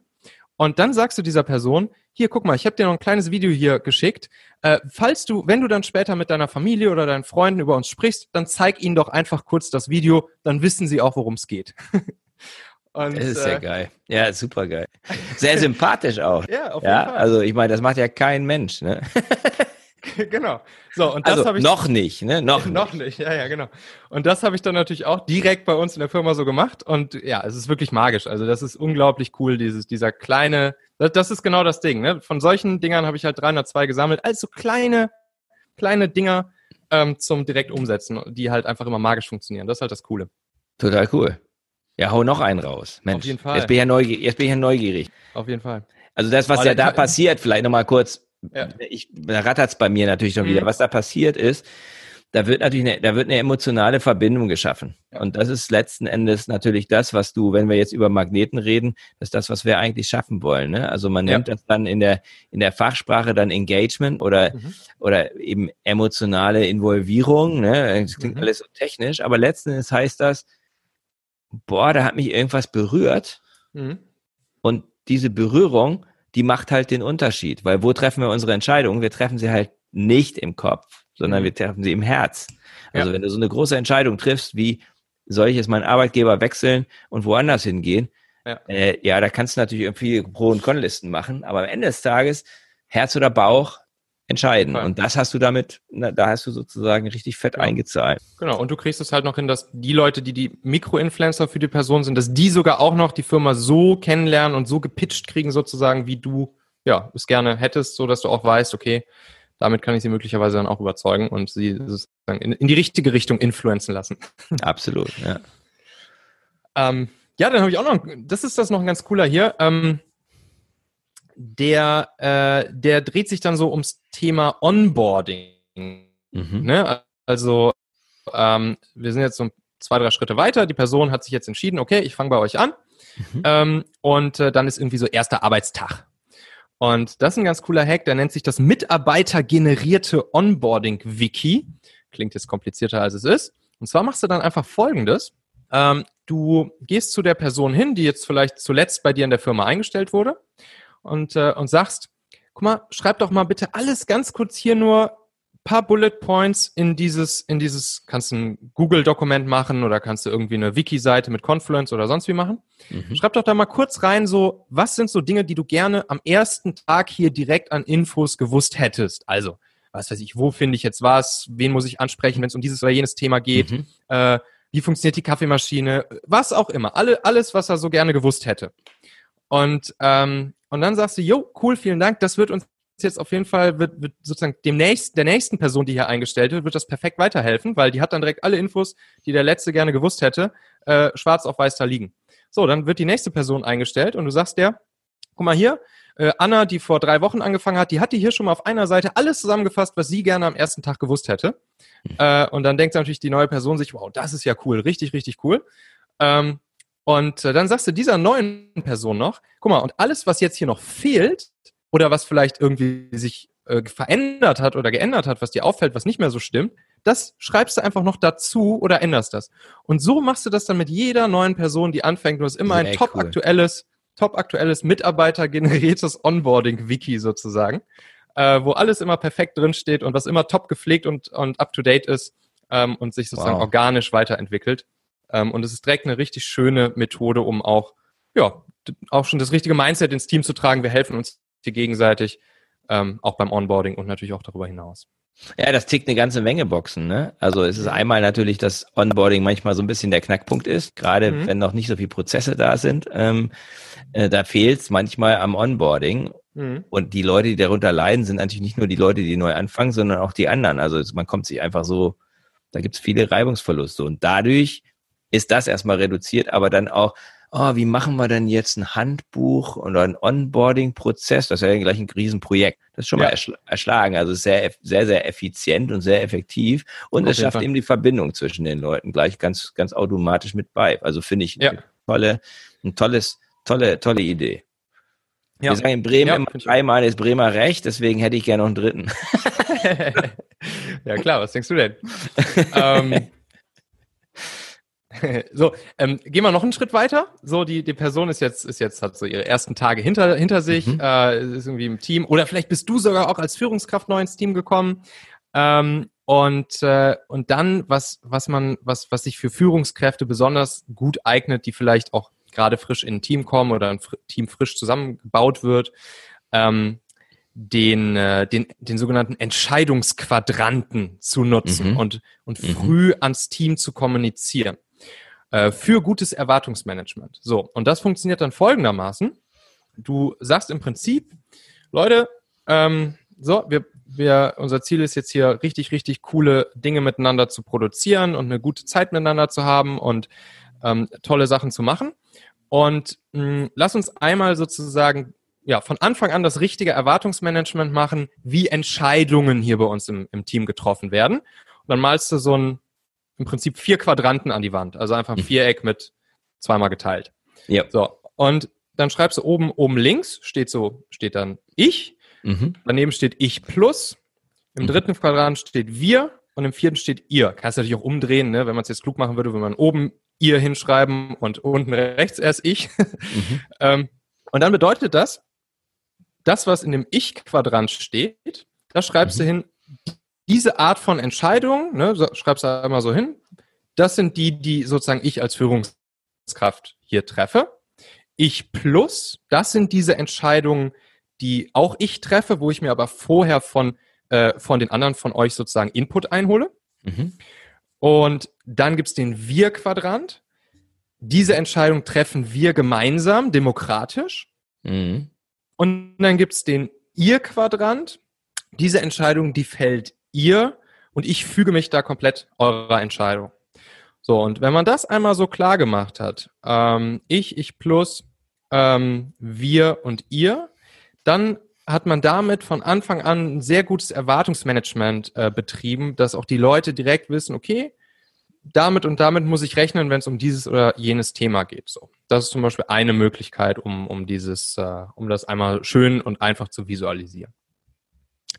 S3: Und dann sagst du dieser Person, hier, guck mal, ich habe dir noch ein kleines Video hier geschickt. Äh, falls du, wenn du dann später mit deiner Familie oder deinen Freunden über uns sprichst, dann zeig ihnen doch einfach kurz das Video, dann wissen sie auch, worum es geht.
S2: Und, das ist ja äh, geil. Ja, super geil. Sehr sympathisch auch. ja, auf jeden ja, Fall. Also ich meine, das macht ja kein Mensch. Ne?
S3: genau. So, und das
S2: also,
S3: habe ich.
S2: Noch nicht, ne?
S3: Noch, noch nicht. nicht, ja, ja, genau. Und das habe ich dann natürlich auch direkt bei uns in der Firma so gemacht. Und ja, es ist wirklich magisch. Also, das ist unglaublich cool, dieses, dieser kleine, das, das ist genau das Ding, ne? Von solchen Dingern habe ich halt 302 gesammelt. Also kleine, kleine Dinger ähm, zum direkt umsetzen, die halt einfach immer magisch funktionieren. Das ist halt das Coole.
S2: Total cool. Ja, hau noch einen raus. Mensch. Auf jeden Fall. Jetzt bin ich ja neugierig. Jetzt bin ich ja neugierig.
S3: Auf jeden Fall.
S2: Also das, was Aber ja da passiert, vielleicht nochmal kurz ja. Ich, da rattert's bei mir natürlich schon mhm. wieder. Was da passiert ist, da wird natürlich eine, da wird eine emotionale Verbindung geschaffen. Ja. Und das ist letzten Endes natürlich das, was du, wenn wir jetzt über Magneten reden, das ist das, was wir eigentlich schaffen wollen. Ne? Also man nennt ja. das dann in der, in der Fachsprache dann Engagement oder, mhm. oder eben emotionale Involvierung. Ne? Das klingt mhm. alles so technisch, aber letzten Endes heißt das, boah, da hat mich irgendwas berührt. Mhm. Und diese Berührung die macht halt den Unterschied. Weil wo treffen wir unsere Entscheidungen? Wir treffen sie halt nicht im Kopf, sondern mhm. wir treffen sie im Herz. Also ja. wenn du so eine große Entscheidung triffst, wie soll ich jetzt meinen Arbeitgeber wechseln und woanders hingehen? Ja, äh, ja da kannst du natürlich irgendwie Pro- und Con-Listen machen, aber am Ende des Tages, Herz oder Bauch, entscheiden. Und das hast du damit, na, da hast du sozusagen richtig fett genau. eingezahlt.
S3: Genau. Und du kriegst es halt noch hin, dass die Leute, die die Mikroinfluencer für die Person sind, dass die sogar auch noch die Firma so kennenlernen und so gepitcht kriegen sozusagen, wie du ja es gerne hättest, so dass du auch weißt, okay, damit kann ich sie möglicherweise dann auch überzeugen und sie sozusagen in, in die richtige Richtung influenzen lassen.
S2: Absolut, ja.
S3: ähm, ja, dann habe ich auch noch, das ist das noch ein ganz cooler hier. Ähm, der, äh, der dreht sich dann so ums Thema Onboarding. Mhm. Ne? Also ähm, wir sind jetzt so zwei, drei Schritte weiter. Die Person hat sich jetzt entschieden, okay, ich fange bei euch an. Mhm. Ähm, und äh, dann ist irgendwie so erster Arbeitstag. Und das ist ein ganz cooler Hack, der nennt sich das Mitarbeiter-generierte Onboarding-Wiki. Klingt jetzt komplizierter, als es ist. Und zwar machst du dann einfach Folgendes. Ähm, du gehst zu der Person hin, die jetzt vielleicht zuletzt bei dir in der Firma eingestellt wurde und, äh, und sagst, guck mal, schreib doch mal bitte alles ganz kurz hier nur paar Bullet Points in dieses, in dieses, kannst du ein Google-Dokument machen oder kannst du irgendwie eine Wiki-Seite mit Confluence oder sonst wie machen. Mhm. Schreib doch da mal kurz rein, so, was sind so Dinge, die du gerne am ersten Tag hier direkt an Infos gewusst hättest? Also, was weiß ich, wo finde ich jetzt was? Wen muss ich ansprechen, wenn es um dieses oder jenes Thema geht? Mhm. Äh, wie funktioniert die Kaffeemaschine, was auch immer, alle, alles, was er so gerne gewusst hätte. Und, ähm, und dann sagst du, jo, cool, vielen Dank, das wird uns jetzt auf jeden Fall, wird, wird sozusagen dem nächsten, der nächsten Person, die hier eingestellt wird, wird das perfekt weiterhelfen, weil die hat dann direkt alle Infos, die der Letzte gerne gewusst hätte, äh, schwarz auf weiß da liegen. So, dann wird die nächste Person eingestellt und du sagst der, guck mal hier, äh, Anna, die vor drei Wochen angefangen hat, die hat die hier schon mal auf einer Seite alles zusammengefasst, was sie gerne am ersten Tag gewusst hätte. Mhm. Äh, und dann denkt natürlich die neue Person sich, wow, das ist ja cool, richtig, richtig cool. Ähm, und äh, dann sagst du dieser neuen Person noch, guck mal, und alles, was jetzt hier noch fehlt, oder was vielleicht irgendwie sich äh, verändert hat oder geändert hat, was dir auffällt, was nicht mehr so stimmt, das schreibst du einfach noch dazu oder änderst das. Und so machst du das dann mit jeder neuen Person, die anfängt. Du hast immer ein top aktuelles, top aktuelles Mitarbeiter-generiertes Onboarding-Wiki sozusagen, äh, wo alles immer perfekt drinsteht und was immer top gepflegt und, und up to date ist ähm, und sich sozusagen wow. organisch weiterentwickelt. Ähm, und es ist direkt eine richtig schöne Methode, um auch, ja, auch schon das richtige Mindset ins Team zu tragen. Wir helfen uns hier gegenseitig, ähm, auch beim Onboarding und natürlich auch darüber hinaus.
S2: Ja, das tickt eine ganze Menge Boxen. Ne? Also es ist einmal natürlich, dass Onboarding manchmal so ein bisschen der Knackpunkt ist, gerade mhm. wenn noch nicht so viele Prozesse da sind. Ähm, äh, da fehlt es manchmal am Onboarding. Mhm. Und die Leute, die darunter leiden, sind natürlich nicht nur die Leute, die neu anfangen, sondern auch die anderen. Also man kommt sich einfach so, da gibt es viele Reibungsverluste. Und dadurch ist das erstmal reduziert, aber dann auch, oh, wie machen wir denn jetzt ein Handbuch oder ein Onboarding-Prozess? Das ist ja gleich ein Riesenprojekt. Das ist schon ja. mal erschlagen. Also sehr, sehr, sehr effizient und sehr effektiv. Und Auf es schafft Fall. eben die Verbindung zwischen den Leuten gleich ganz, ganz automatisch mit bei. Also finde ich ja. eine tolle, ein tolles, tolle, tolle Idee. Ja. Wir sagen in Bremen ja, immer dreimal ist Bremer recht, deswegen hätte ich gerne noch einen dritten.
S3: ja klar, was denkst du denn? ähm, so, ähm, gehen wir noch einen Schritt weiter. So, die, die Person ist jetzt, ist jetzt, hat so ihre ersten Tage hinter, hinter sich, mhm. äh, ist irgendwie im Team. Oder vielleicht bist du sogar auch als Führungskraft neu ins Team gekommen. Ähm, und, äh, und dann, was, was man, was, was sich für Führungskräfte besonders gut eignet, die vielleicht auch gerade frisch in ein Team kommen oder ein Team frisch zusammengebaut wird, ähm, den, äh, den, den sogenannten Entscheidungsquadranten zu nutzen mhm. und, und mhm. früh ans Team zu kommunizieren. Äh, für gutes Erwartungsmanagement. So, und das funktioniert dann folgendermaßen. Du sagst im Prinzip, Leute, ähm, so, wir, wir, unser Ziel ist jetzt hier richtig, richtig coole Dinge miteinander zu produzieren und eine gute Zeit miteinander zu haben und ähm, tolle Sachen zu machen. Und mh, hm, lass uns einmal sozusagen ja, von Anfang an das richtige Erwartungsmanagement machen, wie Entscheidungen hier bei uns im, im Team getroffen werden. Und dann malst du so ein im Prinzip vier Quadranten an die Wand. Also einfach ein mhm. Viereck mit zweimal geteilt. Ja. So. Und dann schreibst du oben, oben links steht so, steht dann ich. Mhm. Daneben steht ich plus. Im mhm. dritten Quadrant steht wir und im vierten steht ihr. Kannst du natürlich auch umdrehen, ne? wenn man es jetzt klug machen würde, würde man oben ihr hinschreiben und unten rechts erst ich. Mhm. ähm, und dann bedeutet das, das, was in dem Ich-Quadrant steht, da schreibst du mhm. hin, diese Art von Entscheidung, ne, so, schreib's da einmal so hin, das sind die, die sozusagen ich als Führungskraft hier treffe. Ich plus, das sind diese Entscheidungen, die auch ich treffe, wo ich mir aber vorher von, äh, von den anderen von euch sozusagen Input einhole. Mhm. Und dann gibt's den Wir-Quadrant. Diese Entscheidung treffen wir gemeinsam, demokratisch. Mhm. Und dann gibt's den Ihr-Quadrant. Diese Entscheidung, die fällt ihr und ich füge mich da komplett eurer Entscheidung. So, und wenn man das einmal so klar gemacht hat, ähm, ich, ich plus, ähm, wir und ihr, dann hat man damit von Anfang an ein sehr gutes Erwartungsmanagement äh, betrieben, dass auch die Leute direkt wissen, okay, damit und damit muss ich rechnen, wenn es um dieses oder jenes Thema geht. So, das ist zum Beispiel eine Möglichkeit, um, um dieses, äh, um das einmal schön und einfach zu visualisieren.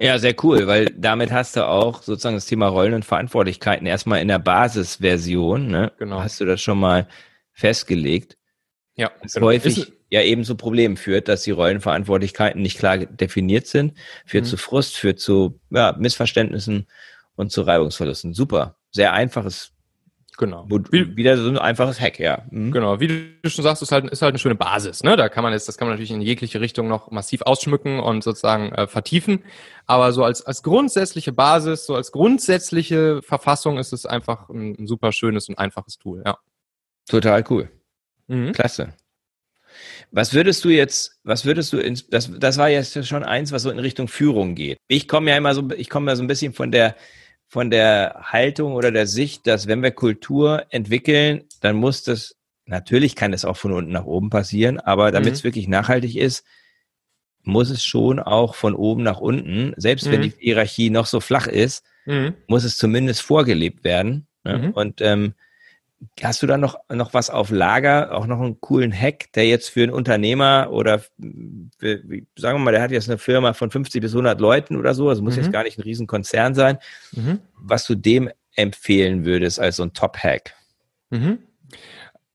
S2: Ja, sehr cool, weil damit hast du auch sozusagen das Thema Rollen und Verantwortlichkeiten erstmal in der Basisversion, ne? Genau. Hast du das schon mal festgelegt? Ja. Das genau. häufig ist, ja eben zu Problemen führt, dass die Rollenverantwortlichkeiten nicht klar definiert sind, führt mhm. zu Frust, führt zu ja, Missverständnissen und zu Reibungsverlusten. Super. Sehr einfaches
S3: Genau.
S2: Wie, wieder so ein einfaches Hack, ja.
S3: Mhm. Genau, wie du schon sagst, ist halt, ist halt eine schöne Basis. Ne? Da kann man jetzt, das kann man natürlich in jegliche Richtung noch massiv ausschmücken und sozusagen äh, vertiefen. Aber so als, als grundsätzliche Basis, so als grundsätzliche Verfassung ist es einfach ein, ein super schönes und einfaches Tool, ja.
S2: Total cool. Mhm. Klasse. Was würdest du jetzt, was würdest du, ins, das, das war jetzt schon eins, was so in Richtung Führung geht. Ich komme ja immer so, ich komme ja so ein bisschen von der, von der Haltung oder der Sicht, dass wenn wir Kultur entwickeln, dann muss das, natürlich kann es auch von unten nach oben passieren, aber damit es mhm. wirklich nachhaltig ist, muss es schon auch von oben nach unten, selbst mhm. wenn die Hierarchie noch so flach ist, mhm. muss es zumindest vorgelebt werden. Ne? Mhm. Und ähm, Hast du da noch, noch was auf Lager, auch noch einen coolen Hack, der jetzt für einen Unternehmer oder für, sagen wir mal, der hat jetzt eine Firma von 50 bis 100 Leuten oder so, also muss mhm. jetzt gar nicht ein Riesenkonzern sein, mhm. was du dem empfehlen würdest als so ein Top-Hack?
S3: Mhm.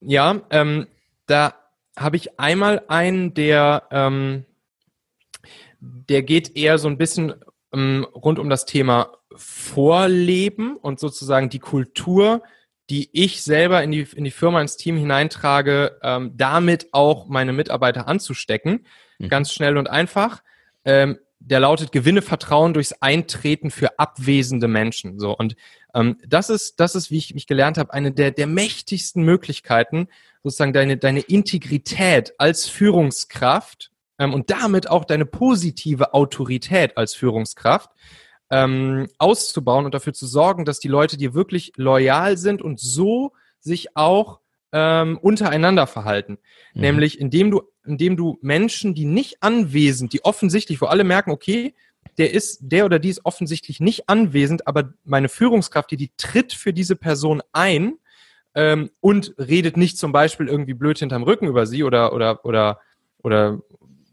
S3: Ja, ähm, da habe ich einmal einen, der, ähm, der geht eher so ein bisschen ähm, rund um das Thema Vorleben und sozusagen die Kultur die ich selber in die, in die Firma, ins Team hineintrage, ähm, damit auch meine Mitarbeiter anzustecken. Mhm. Ganz schnell und einfach. Ähm, der lautet Gewinne Vertrauen durchs Eintreten für abwesende Menschen. So und ähm, das ist das ist wie ich mich gelernt habe eine der der mächtigsten Möglichkeiten sozusagen deine deine Integrität als Führungskraft ähm, und damit auch deine positive Autorität als Führungskraft ähm, auszubauen und dafür zu sorgen, dass die Leute dir wirklich loyal sind und so sich auch ähm, untereinander verhalten. Mhm. Nämlich indem du, indem du Menschen, die nicht anwesend, die offensichtlich, wo alle merken, okay, der ist, der oder die ist offensichtlich nicht anwesend, aber meine Führungskraft, die, die tritt für diese Person ein ähm, und redet nicht zum Beispiel irgendwie blöd hinterm Rücken über sie oder, oder, oder, oder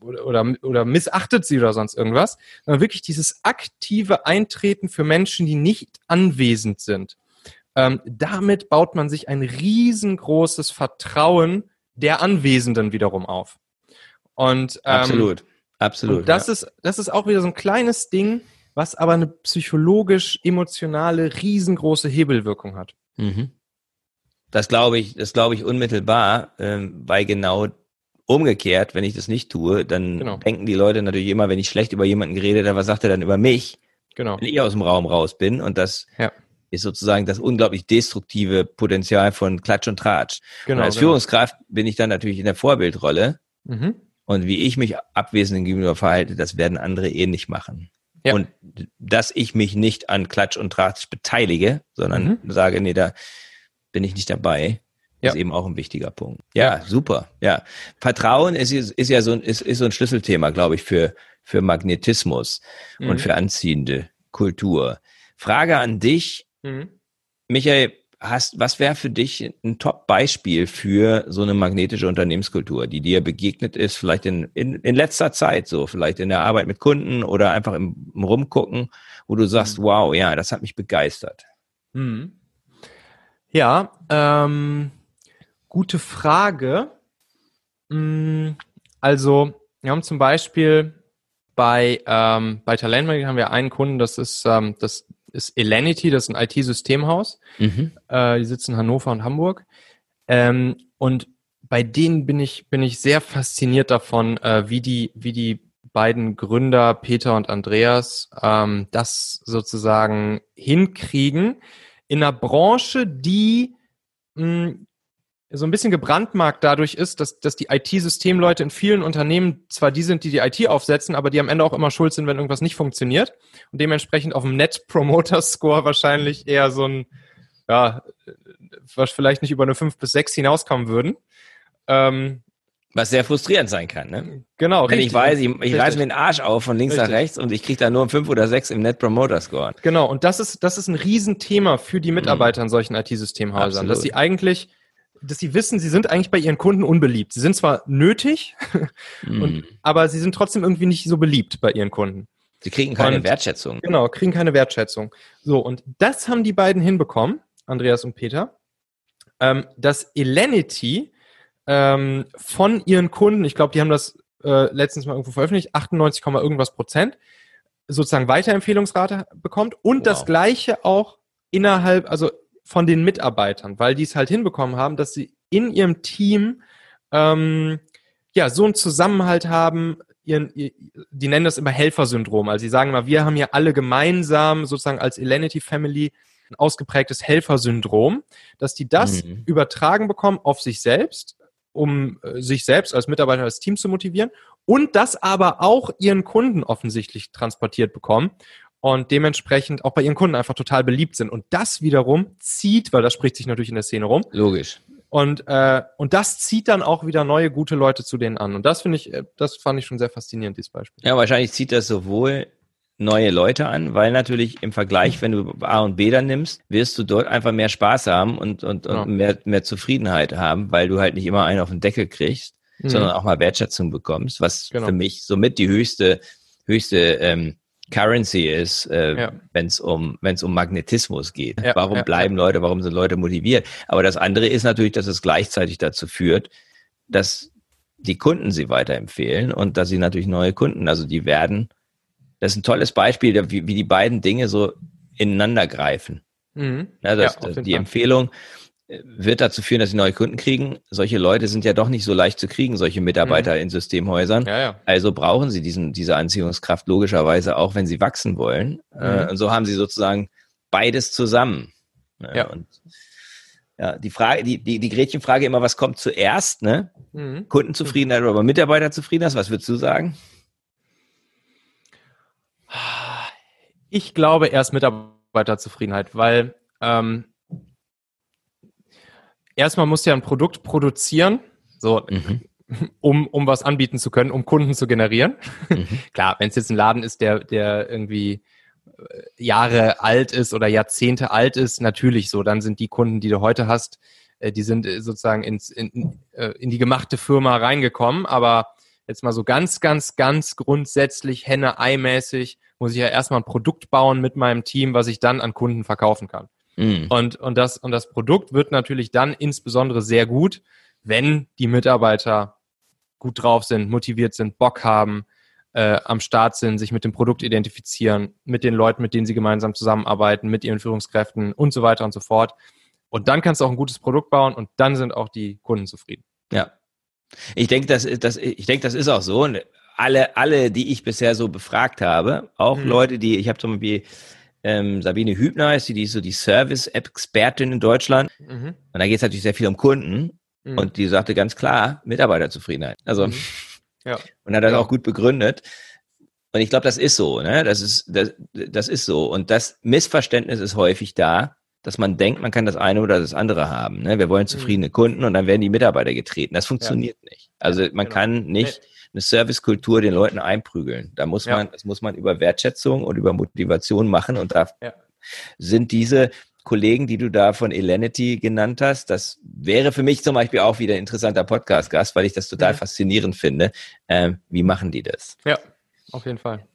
S3: oder, oder, oder missachtet sie oder sonst irgendwas, sondern wirklich dieses aktive Eintreten für Menschen, die nicht anwesend sind. Ähm, damit baut man sich ein riesengroßes Vertrauen der Anwesenden wiederum auf. Und ähm,
S2: absolut, absolut.
S3: Und das ja. ist das ist auch wieder so ein kleines Ding, was aber eine psychologisch emotionale riesengroße Hebelwirkung hat. Mhm.
S2: Das glaube ich, das glaube ich unmittelbar, ähm, weil genau Umgekehrt, wenn ich das nicht tue, dann genau. denken die Leute natürlich immer, wenn ich schlecht über jemanden geredet habe, was sagt er dann über mich? Genau. Wenn ich aus dem Raum raus bin und das ja. ist sozusagen das unglaublich destruktive Potenzial von Klatsch und Tratsch. Genau, und als genau. Führungskraft bin ich dann natürlich in der Vorbildrolle. Mhm. Und wie ich mich Abwesenden gegenüber verhalte, das werden andere ähnlich eh machen. Ja. Und dass ich mich nicht an Klatsch und Tratsch beteilige, sondern mhm. sage, nee, da bin ich nicht dabei, ja. ist eben auch ein wichtiger Punkt. Ja, super. Ja, Vertrauen ist, ist ja so ein, ist, ist so ein Schlüsselthema, glaube ich, für, für Magnetismus mhm. und für anziehende Kultur. Frage an dich, mhm. Michael, hast, was wäre für dich ein Top-Beispiel für so eine magnetische Unternehmenskultur, die dir begegnet ist, vielleicht in, in, in letzter Zeit, so vielleicht in der Arbeit mit Kunden oder einfach im, im Rumgucken, wo du sagst, mhm. wow, ja, das hat mich begeistert.
S3: Mhm. Ja, ähm, Gute Frage. Mm, also, wir haben zum Beispiel bei, ähm, bei Talentmarketing haben wir einen Kunden, das ist, ähm, das ist Elenity, das ist ein IT-Systemhaus. Mhm. Äh, die sitzen in Hannover und Hamburg. Ähm, und bei denen bin ich, bin ich sehr fasziniert davon, äh, wie die, wie die beiden Gründer, Peter und Andreas, ähm, das sozusagen hinkriegen in einer Branche, die mh, mm, so ein bisschen gebrandmarkt dadurch ist, dass, dass die IT-Systemleute in vielen Unternehmen zwar die sind, die die IT aufsetzen, aber die am Ende auch immer schuld sind, wenn irgendwas nicht funktioniert und dementsprechend auf dem Net Promoter Score wahrscheinlich eher so ein, ja, was vielleicht nicht über eine 5 bis 6 hinauskommen würden. Ähm,
S2: was sehr frustrierend sein kann, ne?
S3: Genau.
S2: Wenn richtig, ich weiß, ich, ich reiße mir den Arsch auf von links richtig. nach rechts und ich kriege da nur fünf oder sechs im Net Promoter Score.
S3: Genau, und das ist, das ist ein Riesenthema für die Mitarbeiter mhm. in solchen IT-Systemhäusern, dass sie eigentlich dass sie wissen, sie sind eigentlich bei ihren Kunden unbeliebt. Sie sind zwar nötig, mm. und, aber sie sind trotzdem irgendwie nicht so beliebt bei ihren Kunden.
S2: Sie kriegen keine und, Wertschätzung.
S3: Genau, kriegen keine Wertschätzung. So, und das haben die beiden hinbekommen, Andreas und Peter, ähm, dass Elenity ähm, von ihren Kunden, ich glaube, die haben das äh, letztens mal irgendwo veröffentlicht, 98, irgendwas Prozent, sozusagen Weiterempfehlungsrate bekommt und wow. das gleiche auch innerhalb, also von den Mitarbeitern, weil die es halt hinbekommen haben, dass sie in ihrem Team ähm, ja so einen Zusammenhalt haben, ihren, die nennen das immer Helfersyndrom. Also sie sagen immer, wir haben ja alle gemeinsam sozusagen als Elenity Family ein ausgeprägtes Helfersyndrom, dass die das mhm. übertragen bekommen auf sich selbst, um äh, sich selbst als Mitarbeiter, als Team zu motivieren und das aber auch ihren Kunden offensichtlich transportiert bekommen und dementsprechend auch bei ihren Kunden einfach total beliebt sind. Und das wiederum zieht, weil das spricht sich natürlich in der Szene rum.
S2: Logisch.
S3: Und, äh, und das zieht dann auch wieder neue, gute Leute zu denen an. Und das finde ich, äh, das fand ich schon sehr faszinierend, dieses Beispiel.
S2: Ja, wahrscheinlich zieht das sowohl neue Leute an, weil natürlich im Vergleich, wenn du A und B dann nimmst, wirst du dort einfach mehr Spaß haben und, und, und ja. mehr, mehr Zufriedenheit haben, weil du halt nicht immer einen auf den Deckel kriegst, mhm. sondern auch mal Wertschätzung bekommst, was genau. für mich somit die höchste, höchste ähm, Currency ist, äh, ja. wenn es um wenn es um Magnetismus geht. Ja, warum ja, bleiben Leute? Warum sind Leute motiviert? Aber das andere ist natürlich, dass es gleichzeitig dazu führt, dass die Kunden sie weiterempfehlen und dass sie natürlich neue Kunden, also die werden. Das ist ein tolles Beispiel, wie, wie die beiden Dinge so ineinander greifen. Mhm. Ja, das, das, die Fall. Empfehlung, wird dazu führen, dass sie neue Kunden kriegen. Solche Leute sind ja doch nicht so leicht zu kriegen, solche Mitarbeiter mhm. in Systemhäusern. Ja, ja. Also brauchen sie diesen, diese Anziehungskraft logischerweise auch, wenn sie wachsen wollen. Äh, mhm. und so haben sie sozusagen beides zusammen. Ja. Und ja, die Frage, die, die, die Gretchenfrage immer, was kommt zuerst, ne? Mhm. Kundenzufriedenheit oder Mitarbeiterzufriedenheit? Was würdest du sagen?
S3: Ich glaube erst Mitarbeiterzufriedenheit, weil ähm, erstmal musst du ja ein Produkt produzieren, so, mhm. um, um was anbieten zu können, um Kunden zu generieren. Mhm. Klar, wenn es jetzt ein Laden ist, der, der irgendwie äh, Jahre alt ist oder Jahrzehnte alt ist, natürlich so, dann sind die Kunden, die du heute hast, äh, die sind äh, sozusagen ins, in, in die gemachte Firma reingekommen, aber jetzt mal so ganz, ganz, ganz grundsätzlich Henne-Ei-mäßig muss ich ja erstmal ein Produkt bauen mit meinem Team, was ich dann an Kunden verkaufen kann. Mhm. Und, und, das, und das Produkt wird natürlich dann insbesondere sehr gut, wenn die Mitarbeiter gut drauf sind, motiviert sind, Bock haben, äh, am Start sind, sich mit dem Produkt identifizieren, mit den Leuten, mit denen sie gemeinsam zusammenarbeiten, mit ihren Führungskräften und so weiter und so fort. Und dann kannst du auch ein gutes Produkt bauen und dann sind auch die Kunden zufrieden.
S2: Ja. Ich denke, das, das, ich denke, das ist auch so. Und alle, alle, die ich bisher so befragt habe, auch mhm. Leute, die, ich habe zum Beispiel ähm, Sabine Hübner ist die, die ist so die Service-Expertin in Deutschland. Mhm. Und da geht es natürlich sehr viel um Kunden. Mhm. Und die sagte ganz klar, Mitarbeiterzufriedenheit. Also, mhm. ja. und hat das ja. auch gut begründet. Und ich glaube, das ist so, ne? Das ist, das, das ist so. Und das Missverständnis ist häufig da, dass man denkt, man kann das eine oder das andere haben. Ne? Wir wollen mhm. zufriedene Kunden und dann werden die Mitarbeiter getreten. Das funktioniert ja. nicht. Also man genau. kann nicht eine Servicekultur den Leuten einprügeln. Da muss man, das muss man über Wertschätzung und über Motivation machen und da ja. sind diese Kollegen, die du da von Elenity genannt hast, das wäre für mich zum Beispiel auch wieder ein interessanter Podcast-Gast, weil ich das total mhm. faszinierend finde. Ähm, wie machen die das?
S3: Ja, auf jeden Fall.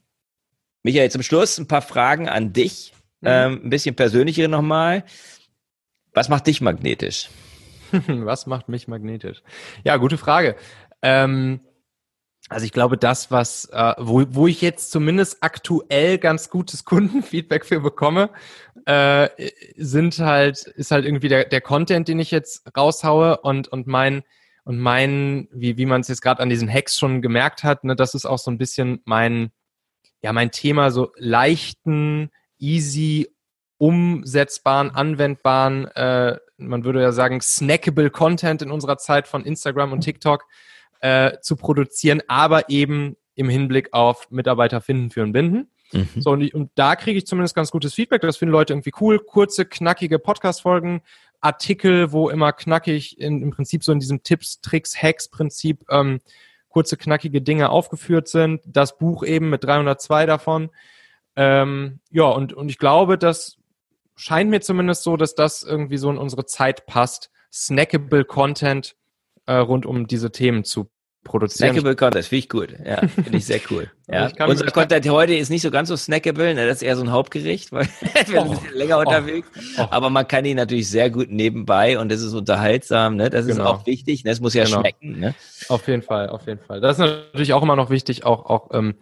S2: Michael, zum Schluss ein paar Fragen an dich. Mhm. Ähm, ein bisschen persönlichere nochmal. Was macht dich magnetisch?
S3: Was macht mich magnetisch? Ja, gute Frage. Ähm, also ich glaube, das, was, äh, wo, wo ich jetzt zumindest aktuell ganz gutes Kundenfeedback für bekomme, äh, sind halt, ist halt irgendwie der, der Content, den ich jetzt raushaue und, und mein, und mein, wie, wie man es jetzt gerade an diesen Hacks schon gemerkt hat, ne, das ist auch so ein bisschen mein, ja, mein Thema, so leichten, easy, umsetzbaren, anwendbaren, äh, man würde ja sagen, snackable Content in unserer Zeit von Instagram und TikTok äh, zu produzieren, aber eben im Hinblick auf Mitarbeiter finden, führen, binden. Mhm. So, und, und da kriege ich zumindest ganz gutes Feedback. Das finden Leute irgendwie cool. Kurze, knackige Podcast-Folgen, Artikel, wo immer knackig in, im Prinzip so in diesem Tipps, Tricks, Hacks-Prinzip ähm, kurze, knackige Dinge aufgeführt sind. Das Buch eben mit 302 davon. Ähm, ja, und, und ich glaube, das scheint mir zumindest so, dass das irgendwie so in unsere Zeit passt. Snackable Content äh, rund um diese Themen zu produzieren.
S2: Snackable Content, finde ich gut. Ja, finde ich sehr cool. Ja. Unser Content heute ist nicht so ganz so snackable, ne? das ist eher so ein Hauptgericht, weil wir sind ein bisschen länger unterwegs.
S3: oh.
S2: Aber man kann ihn natürlich sehr gut nebenbei und das ist unterhaltsam, ne? Das ist
S3: Genau.
S2: auch wichtig, ne? Es muss ja
S3: Genau.
S2: schmecken, ne?
S3: Auf jeden Fall, auf jeden Fall. Das ist natürlich auch immer noch wichtig, auch, auch ähm,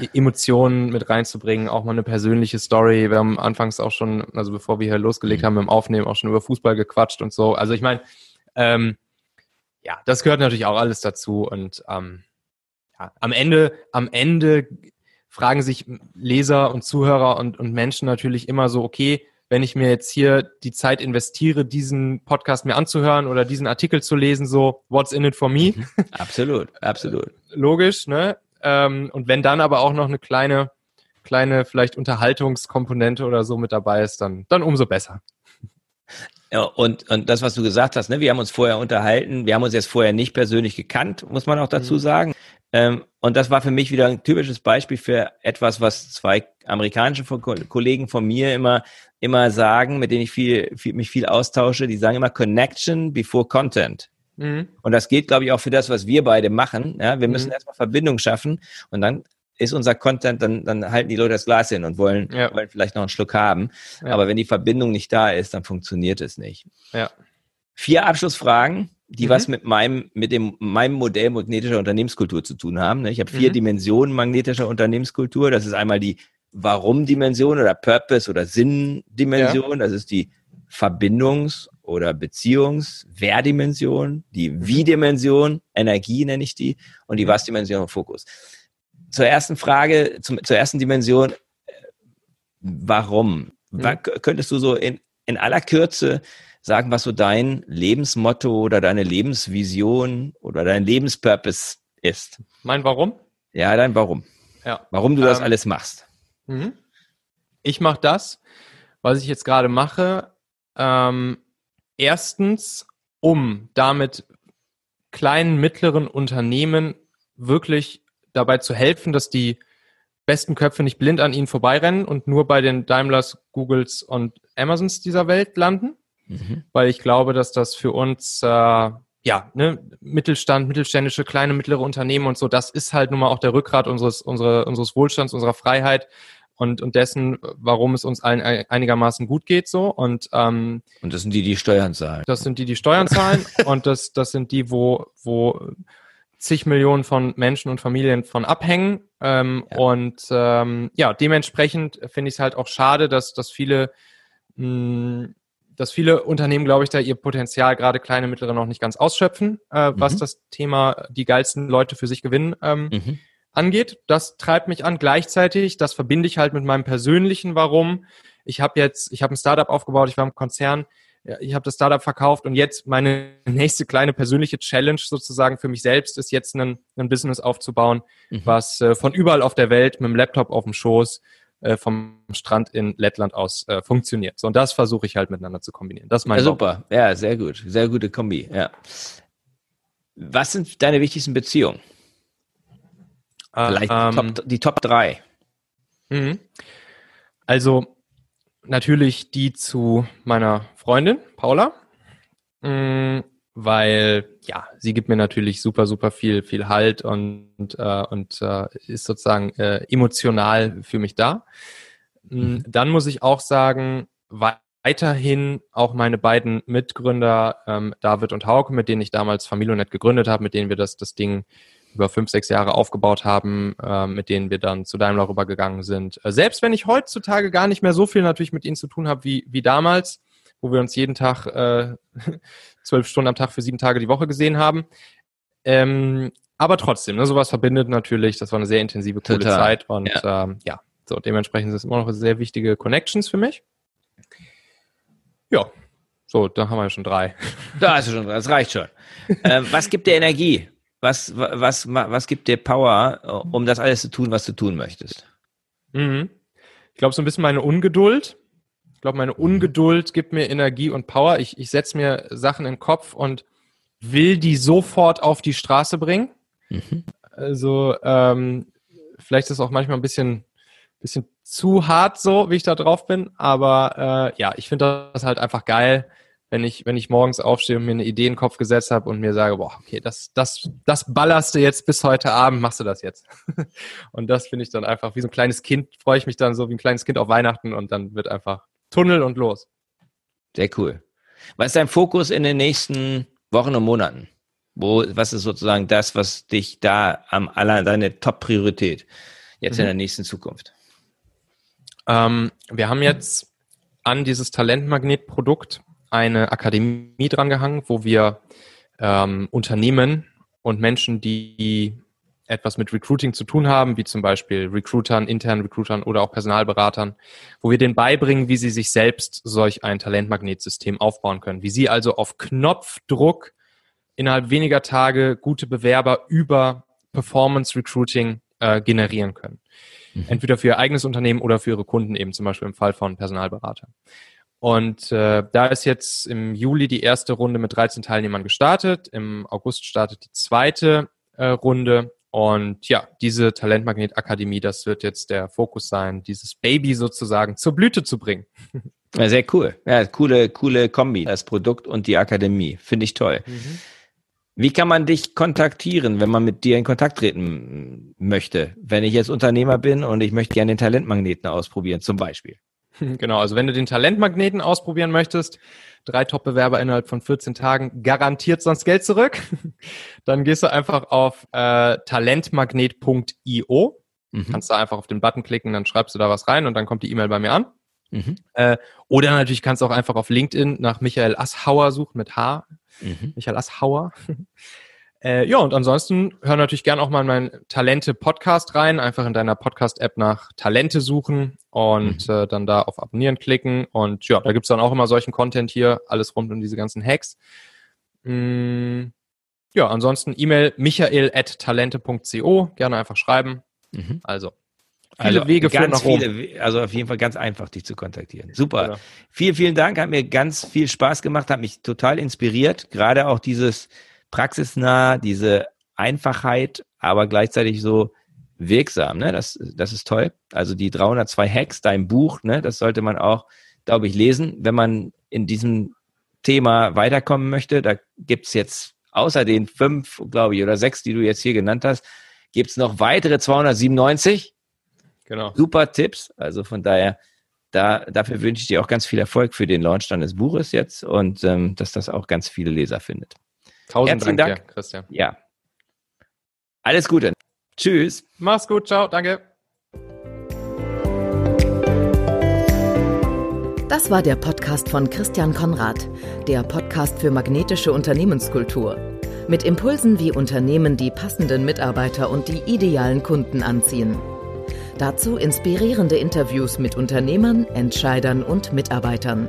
S3: E- Emotionen mit reinzubringen, auch mal eine persönliche Story. Wir haben anfangs auch schon, also bevor wir hier losgelegt
S2: Mhm.
S3: haben im Aufnehmen, auch schon über Fußball gequatscht und so. Also ich meine, ähm, ja, das gehört natürlich auch alles dazu. Und ähm, ja, am Ende, am Ende fragen sich Leser und Zuhörer und, und Menschen natürlich immer so, okay, wenn ich mir jetzt hier die Zeit investiere, diesen Podcast mir anzuhören oder diesen Artikel zu lesen, so, what's in it for me?
S2: Absolut, absolut.
S3: logisch, ne? Ähm, und wenn dann aber auch noch eine kleine, kleine vielleicht Unterhaltungskomponente oder so mit dabei ist, dann, dann umso besser.
S2: Ja, und, und das, was du gesagt hast, ne, wir haben uns vorher unterhalten, wir haben uns jetzt vorher nicht persönlich gekannt, muss man auch dazu
S3: Mhm.
S2: sagen. Ähm, und das war für mich wieder ein typisches Beispiel für etwas, was zwei amerikanische Ko- Kollegen von mir immer, immer sagen, mit denen ich viel, viel, mich viel austausche, die sagen immer Connection before Content.
S3: Mhm.
S2: Und das geht, glaube ich, auch für das, was wir beide machen. Ja, wir müssen
S3: Mhm.
S2: erstmal Verbindung schaffen und dann ist unser Content, dann, dann halten die Leute das Glas hin und wollen,
S3: Ja.
S2: wollen vielleicht noch einen Schluck haben.
S3: Ja.
S2: Aber wenn die Verbindung nicht da ist, dann funktioniert es nicht.
S3: Ja.
S2: Vier Abschlussfragen, die
S3: Mhm.
S2: was mit meinem, mit dem, meinem Modell magnetischer Unternehmenskultur zu tun haben. ne? Ich habe vier
S3: Mhm.
S2: Dimensionen magnetischer Unternehmenskultur. Das ist einmal die Warum-Dimension oder Purpose oder Sinn-Dimension. Das ist die Verbindungs- oder Beziehungs-Wer-Dimension, die
S3: Mhm.
S2: Wie-Dimension, Energie nenne ich die, und die Was-Dimension Fokus. Zur ersten Frage, zum, zur ersten Dimension, äh, warum? Wa-
S3: Mhm.
S2: Könntest du so in, in aller Kürze sagen, was so dein Lebensmotto oder deine Lebensvision oder dein Lebenspurpose ist?
S3: Mein Warum?
S2: Ja, dein Warum.
S3: Ja.
S2: Warum du das
S3: Ähm,
S2: alles machst.
S3: Mhm. Ich mache das, was ich jetzt gerade mache, ähm, erstens, um damit kleinen, mittleren Unternehmen wirklich dabei zu helfen, dass die besten Köpfe nicht blind an ihnen vorbeirennen und nur bei den Daimlers, Googles und Amazons dieser Welt landen
S2: Mhm.
S3: weil ich glaube, dass das für uns äh, ja ne, Mittelstand, mittelständische, kleine, mittlere Unternehmen und so, das ist halt nun mal auch der Rückgrat unseres unsere, unseres Wohlstands, unserer Freiheit und und dessen, warum es uns allen ei- einigermaßen gut geht so und ähm,
S2: Und das sind die, die Steuern zahlen.
S3: das sind die, die Steuern zahlen und das das sind die, wo wo zig Millionen von Menschen und Familien von abhängen ähm,
S2: Ja.
S3: und ähm, ja dementsprechend finde ich es halt auch schade, dass dass viele mh, dass viele Unternehmen, glaube ich, da ihr Potenzial, gerade kleine, mittlere, noch nicht ganz ausschöpfen, äh, was
S2: Mhm.
S3: das Thema die geilsten Leute für sich gewinnen ähm,
S2: Mhm.
S3: angeht. Das treibt mich an. Gleichzeitig, das verbinde ich halt mit meinem persönlichen Warum. Ich habe jetzt, ich habe ein Startup aufgebaut, ich war im Konzern, ja, ich habe das Startup verkauft und jetzt meine nächste kleine persönliche Challenge sozusagen für mich selbst ist jetzt ein, ein Business aufzubauen,
S2: Mhm.
S3: was äh, von überall auf der Welt mit dem Laptop auf dem Schoß äh, vom Strand in Lettland aus äh, funktioniert. So, und das versuche ich halt miteinander zu kombinieren. Das ist mein
S2: Ja, super. Ja, sehr gut. Sehr gute Kombi. Ja. Was sind deine wichtigsten Beziehungen? Vielleicht
S3: Ähm,
S2: die, Top, die Top drei.
S3: Mhm. Also natürlich die zu meiner Freundin Paula, Mm, weil ja sie gibt mir natürlich super super viel viel Halt und äh, und äh, ist sozusagen äh, emotional für mich da. Mm, Dann muss ich auch sagen weiterhin auch meine beiden Mitgründer ähm, David und Hauke, mit denen ich damals Familionet gegründet habe, mit denen wir das das Ding über fünf, sechs Jahre aufgebaut haben, äh, mit denen wir dann zu Daimler rübergegangen sind. Äh, selbst wenn ich heutzutage gar nicht mehr so viel natürlich mit ihnen zu tun habe wie, wie damals, wo wir uns jeden Tag äh, zwölf Stunden am Tag für sieben Tage die Woche gesehen haben. Ähm, aber trotzdem, ne, sowas verbindet natürlich. Das war eine sehr intensive, coole
S2: Total.
S3: Zeit und ja. Ähm, ja, so dementsprechend sind es immer noch sehr wichtige Connections für mich. Ja, so, da haben wir ja schon drei.
S2: Da hast du schon, das reicht schon. ähm, was gibt dir Energie? Was, wa- was, was gibt dir Power, äh, um das alles zu tun, was du tun möchtest?
S3: Mhm. Ich glaube, so ein bisschen meine Ungeduld. Ich glaube, meine Ungeduld gibt mir Energie und Power. Ich, ich setze mir Sachen in den Kopf und will die sofort auf die Straße bringen.
S2: Mhm.
S3: Also ähm, vielleicht ist es auch manchmal ein bisschen, bisschen zu hart so, wie ich da drauf bin. Aber äh, ja, ich finde das halt einfach geil, wenn ich, wenn ich morgens aufstehe und mir eine Idee in den Kopf gesetzt habe und mir sage, boah, okay, das, das, das ballerst du jetzt bis heute Abend, machst du das jetzt. und das finde ich dann einfach wie so ein kleines Kind, freue ich mich dann so wie ein kleines Kind auf Weihnachten und dann wird einfach Tunnel und los.
S2: Sehr cool. Was ist dein Fokus in den nächsten Wochen und Monaten? Wo, was ist sozusagen das, was dich da am aller, deine Top-Priorität jetzt mhm. in der nächsten Zukunft?
S3: Ähm, wir haben jetzt an dieses Talentmagnet-Produkt eine Akademie drangehangen, wo wir ähm, Unternehmen und Menschen, die etwas mit Recruiting zu tun haben, wie zum Beispiel Recruitern, internen Recruitern oder auch Personalberatern, wo wir denen beibringen, wie sie sich selbst solch ein Talentmagnetsystem aufbauen können, wie sie also auf Knopfdruck innerhalb weniger Tage gute Bewerber über Performance Recruiting äh, generieren können. Mhm. Entweder für ihr eigenes Unternehmen oder für ihre Kunden eben, zum Beispiel im Fall von Personalberatern. Und äh, da ist jetzt im Juli die erste Runde mit 13 Teilnehmern gestartet. Im August startet die zweite äh, Runde. Und ja, diese Talentmagnet Akademie, das wird jetzt der Fokus sein, dieses Baby sozusagen zur Blüte zu bringen.
S2: Ja, sehr cool. Ja, coole, coole Kombi, das Produkt und die Akademie. Finde ich toll. Mhm. Wie kann man dich kontaktieren, wenn man mit dir in Kontakt treten möchte? Wenn ich jetzt Unternehmer bin und ich möchte gerne den Talentmagneten ausprobieren, zum Beispiel.
S3: Genau, also wenn du den Talentmagneten ausprobieren möchtest, drei Top-Bewerber innerhalb von 14 Tagen, garantiert sonst Geld zurück, dann gehst du einfach auf äh, talentmagnet.io, mhm. kannst da einfach auf den Button klicken, dann schreibst du da was rein und dann kommt die E-Mail bei mir an. Mhm. Äh, oder natürlich kannst du auch einfach auf LinkedIn nach Michael Asshauer suchen mit H. Mhm. Michael Asshauer. Äh, ja, und ansonsten hör natürlich gern auch mal in meinen Talente-Podcast rein. Einfach in deiner Podcast-App nach Talente suchen und mhm. äh, dann da auf Abonnieren klicken. Und ja, da gibt's dann auch immer solchen Content hier, alles rund um diese ganzen Hacks. Mm, ja, ansonsten E-Mail michael.talente.co, gerne einfach schreiben. Mhm. Also
S2: Viele also Wege führen nach viele, Also auf jeden Fall ganz einfach, dich zu kontaktieren. Super. Genau. Vielen, vielen Dank. Hat mir ganz viel Spaß gemacht, hat mich total inspiriert. Gerade auch dieses praxisnah, diese Einfachheit, aber gleichzeitig so wirksam. Ne? Das, das ist toll. Also die 302 Hacks, dein Buch, ne? das sollte man auch, glaube ich, lesen, wenn man in diesem Thema weiterkommen möchte. Da gibt's jetzt außer den fünf, glaube ich, oder sechs, die du jetzt hier genannt hast, gibt's noch weitere 297. Genau. Super Tipps. Also von daher, da, dafür wünsche ich dir auch ganz viel Erfolg für den Launch deines Buches jetzt und ähm, dass das auch ganz viele Leser findet.
S3: Tausend Herzlichen Dank, Dank. Dir, Christian.
S2: Ja. Alles Gute. Tschüss.
S3: Mach's gut. Ciao. Danke.
S1: Das war der Podcast von Christian Konrad, der Podcast für magnetische Unternehmenskultur. Mit Impulsen, wie Unternehmen die passenden Mitarbeiter und die idealen Kunden anziehen. Dazu inspirierende Interviews mit Unternehmern, Entscheidern und Mitarbeitern.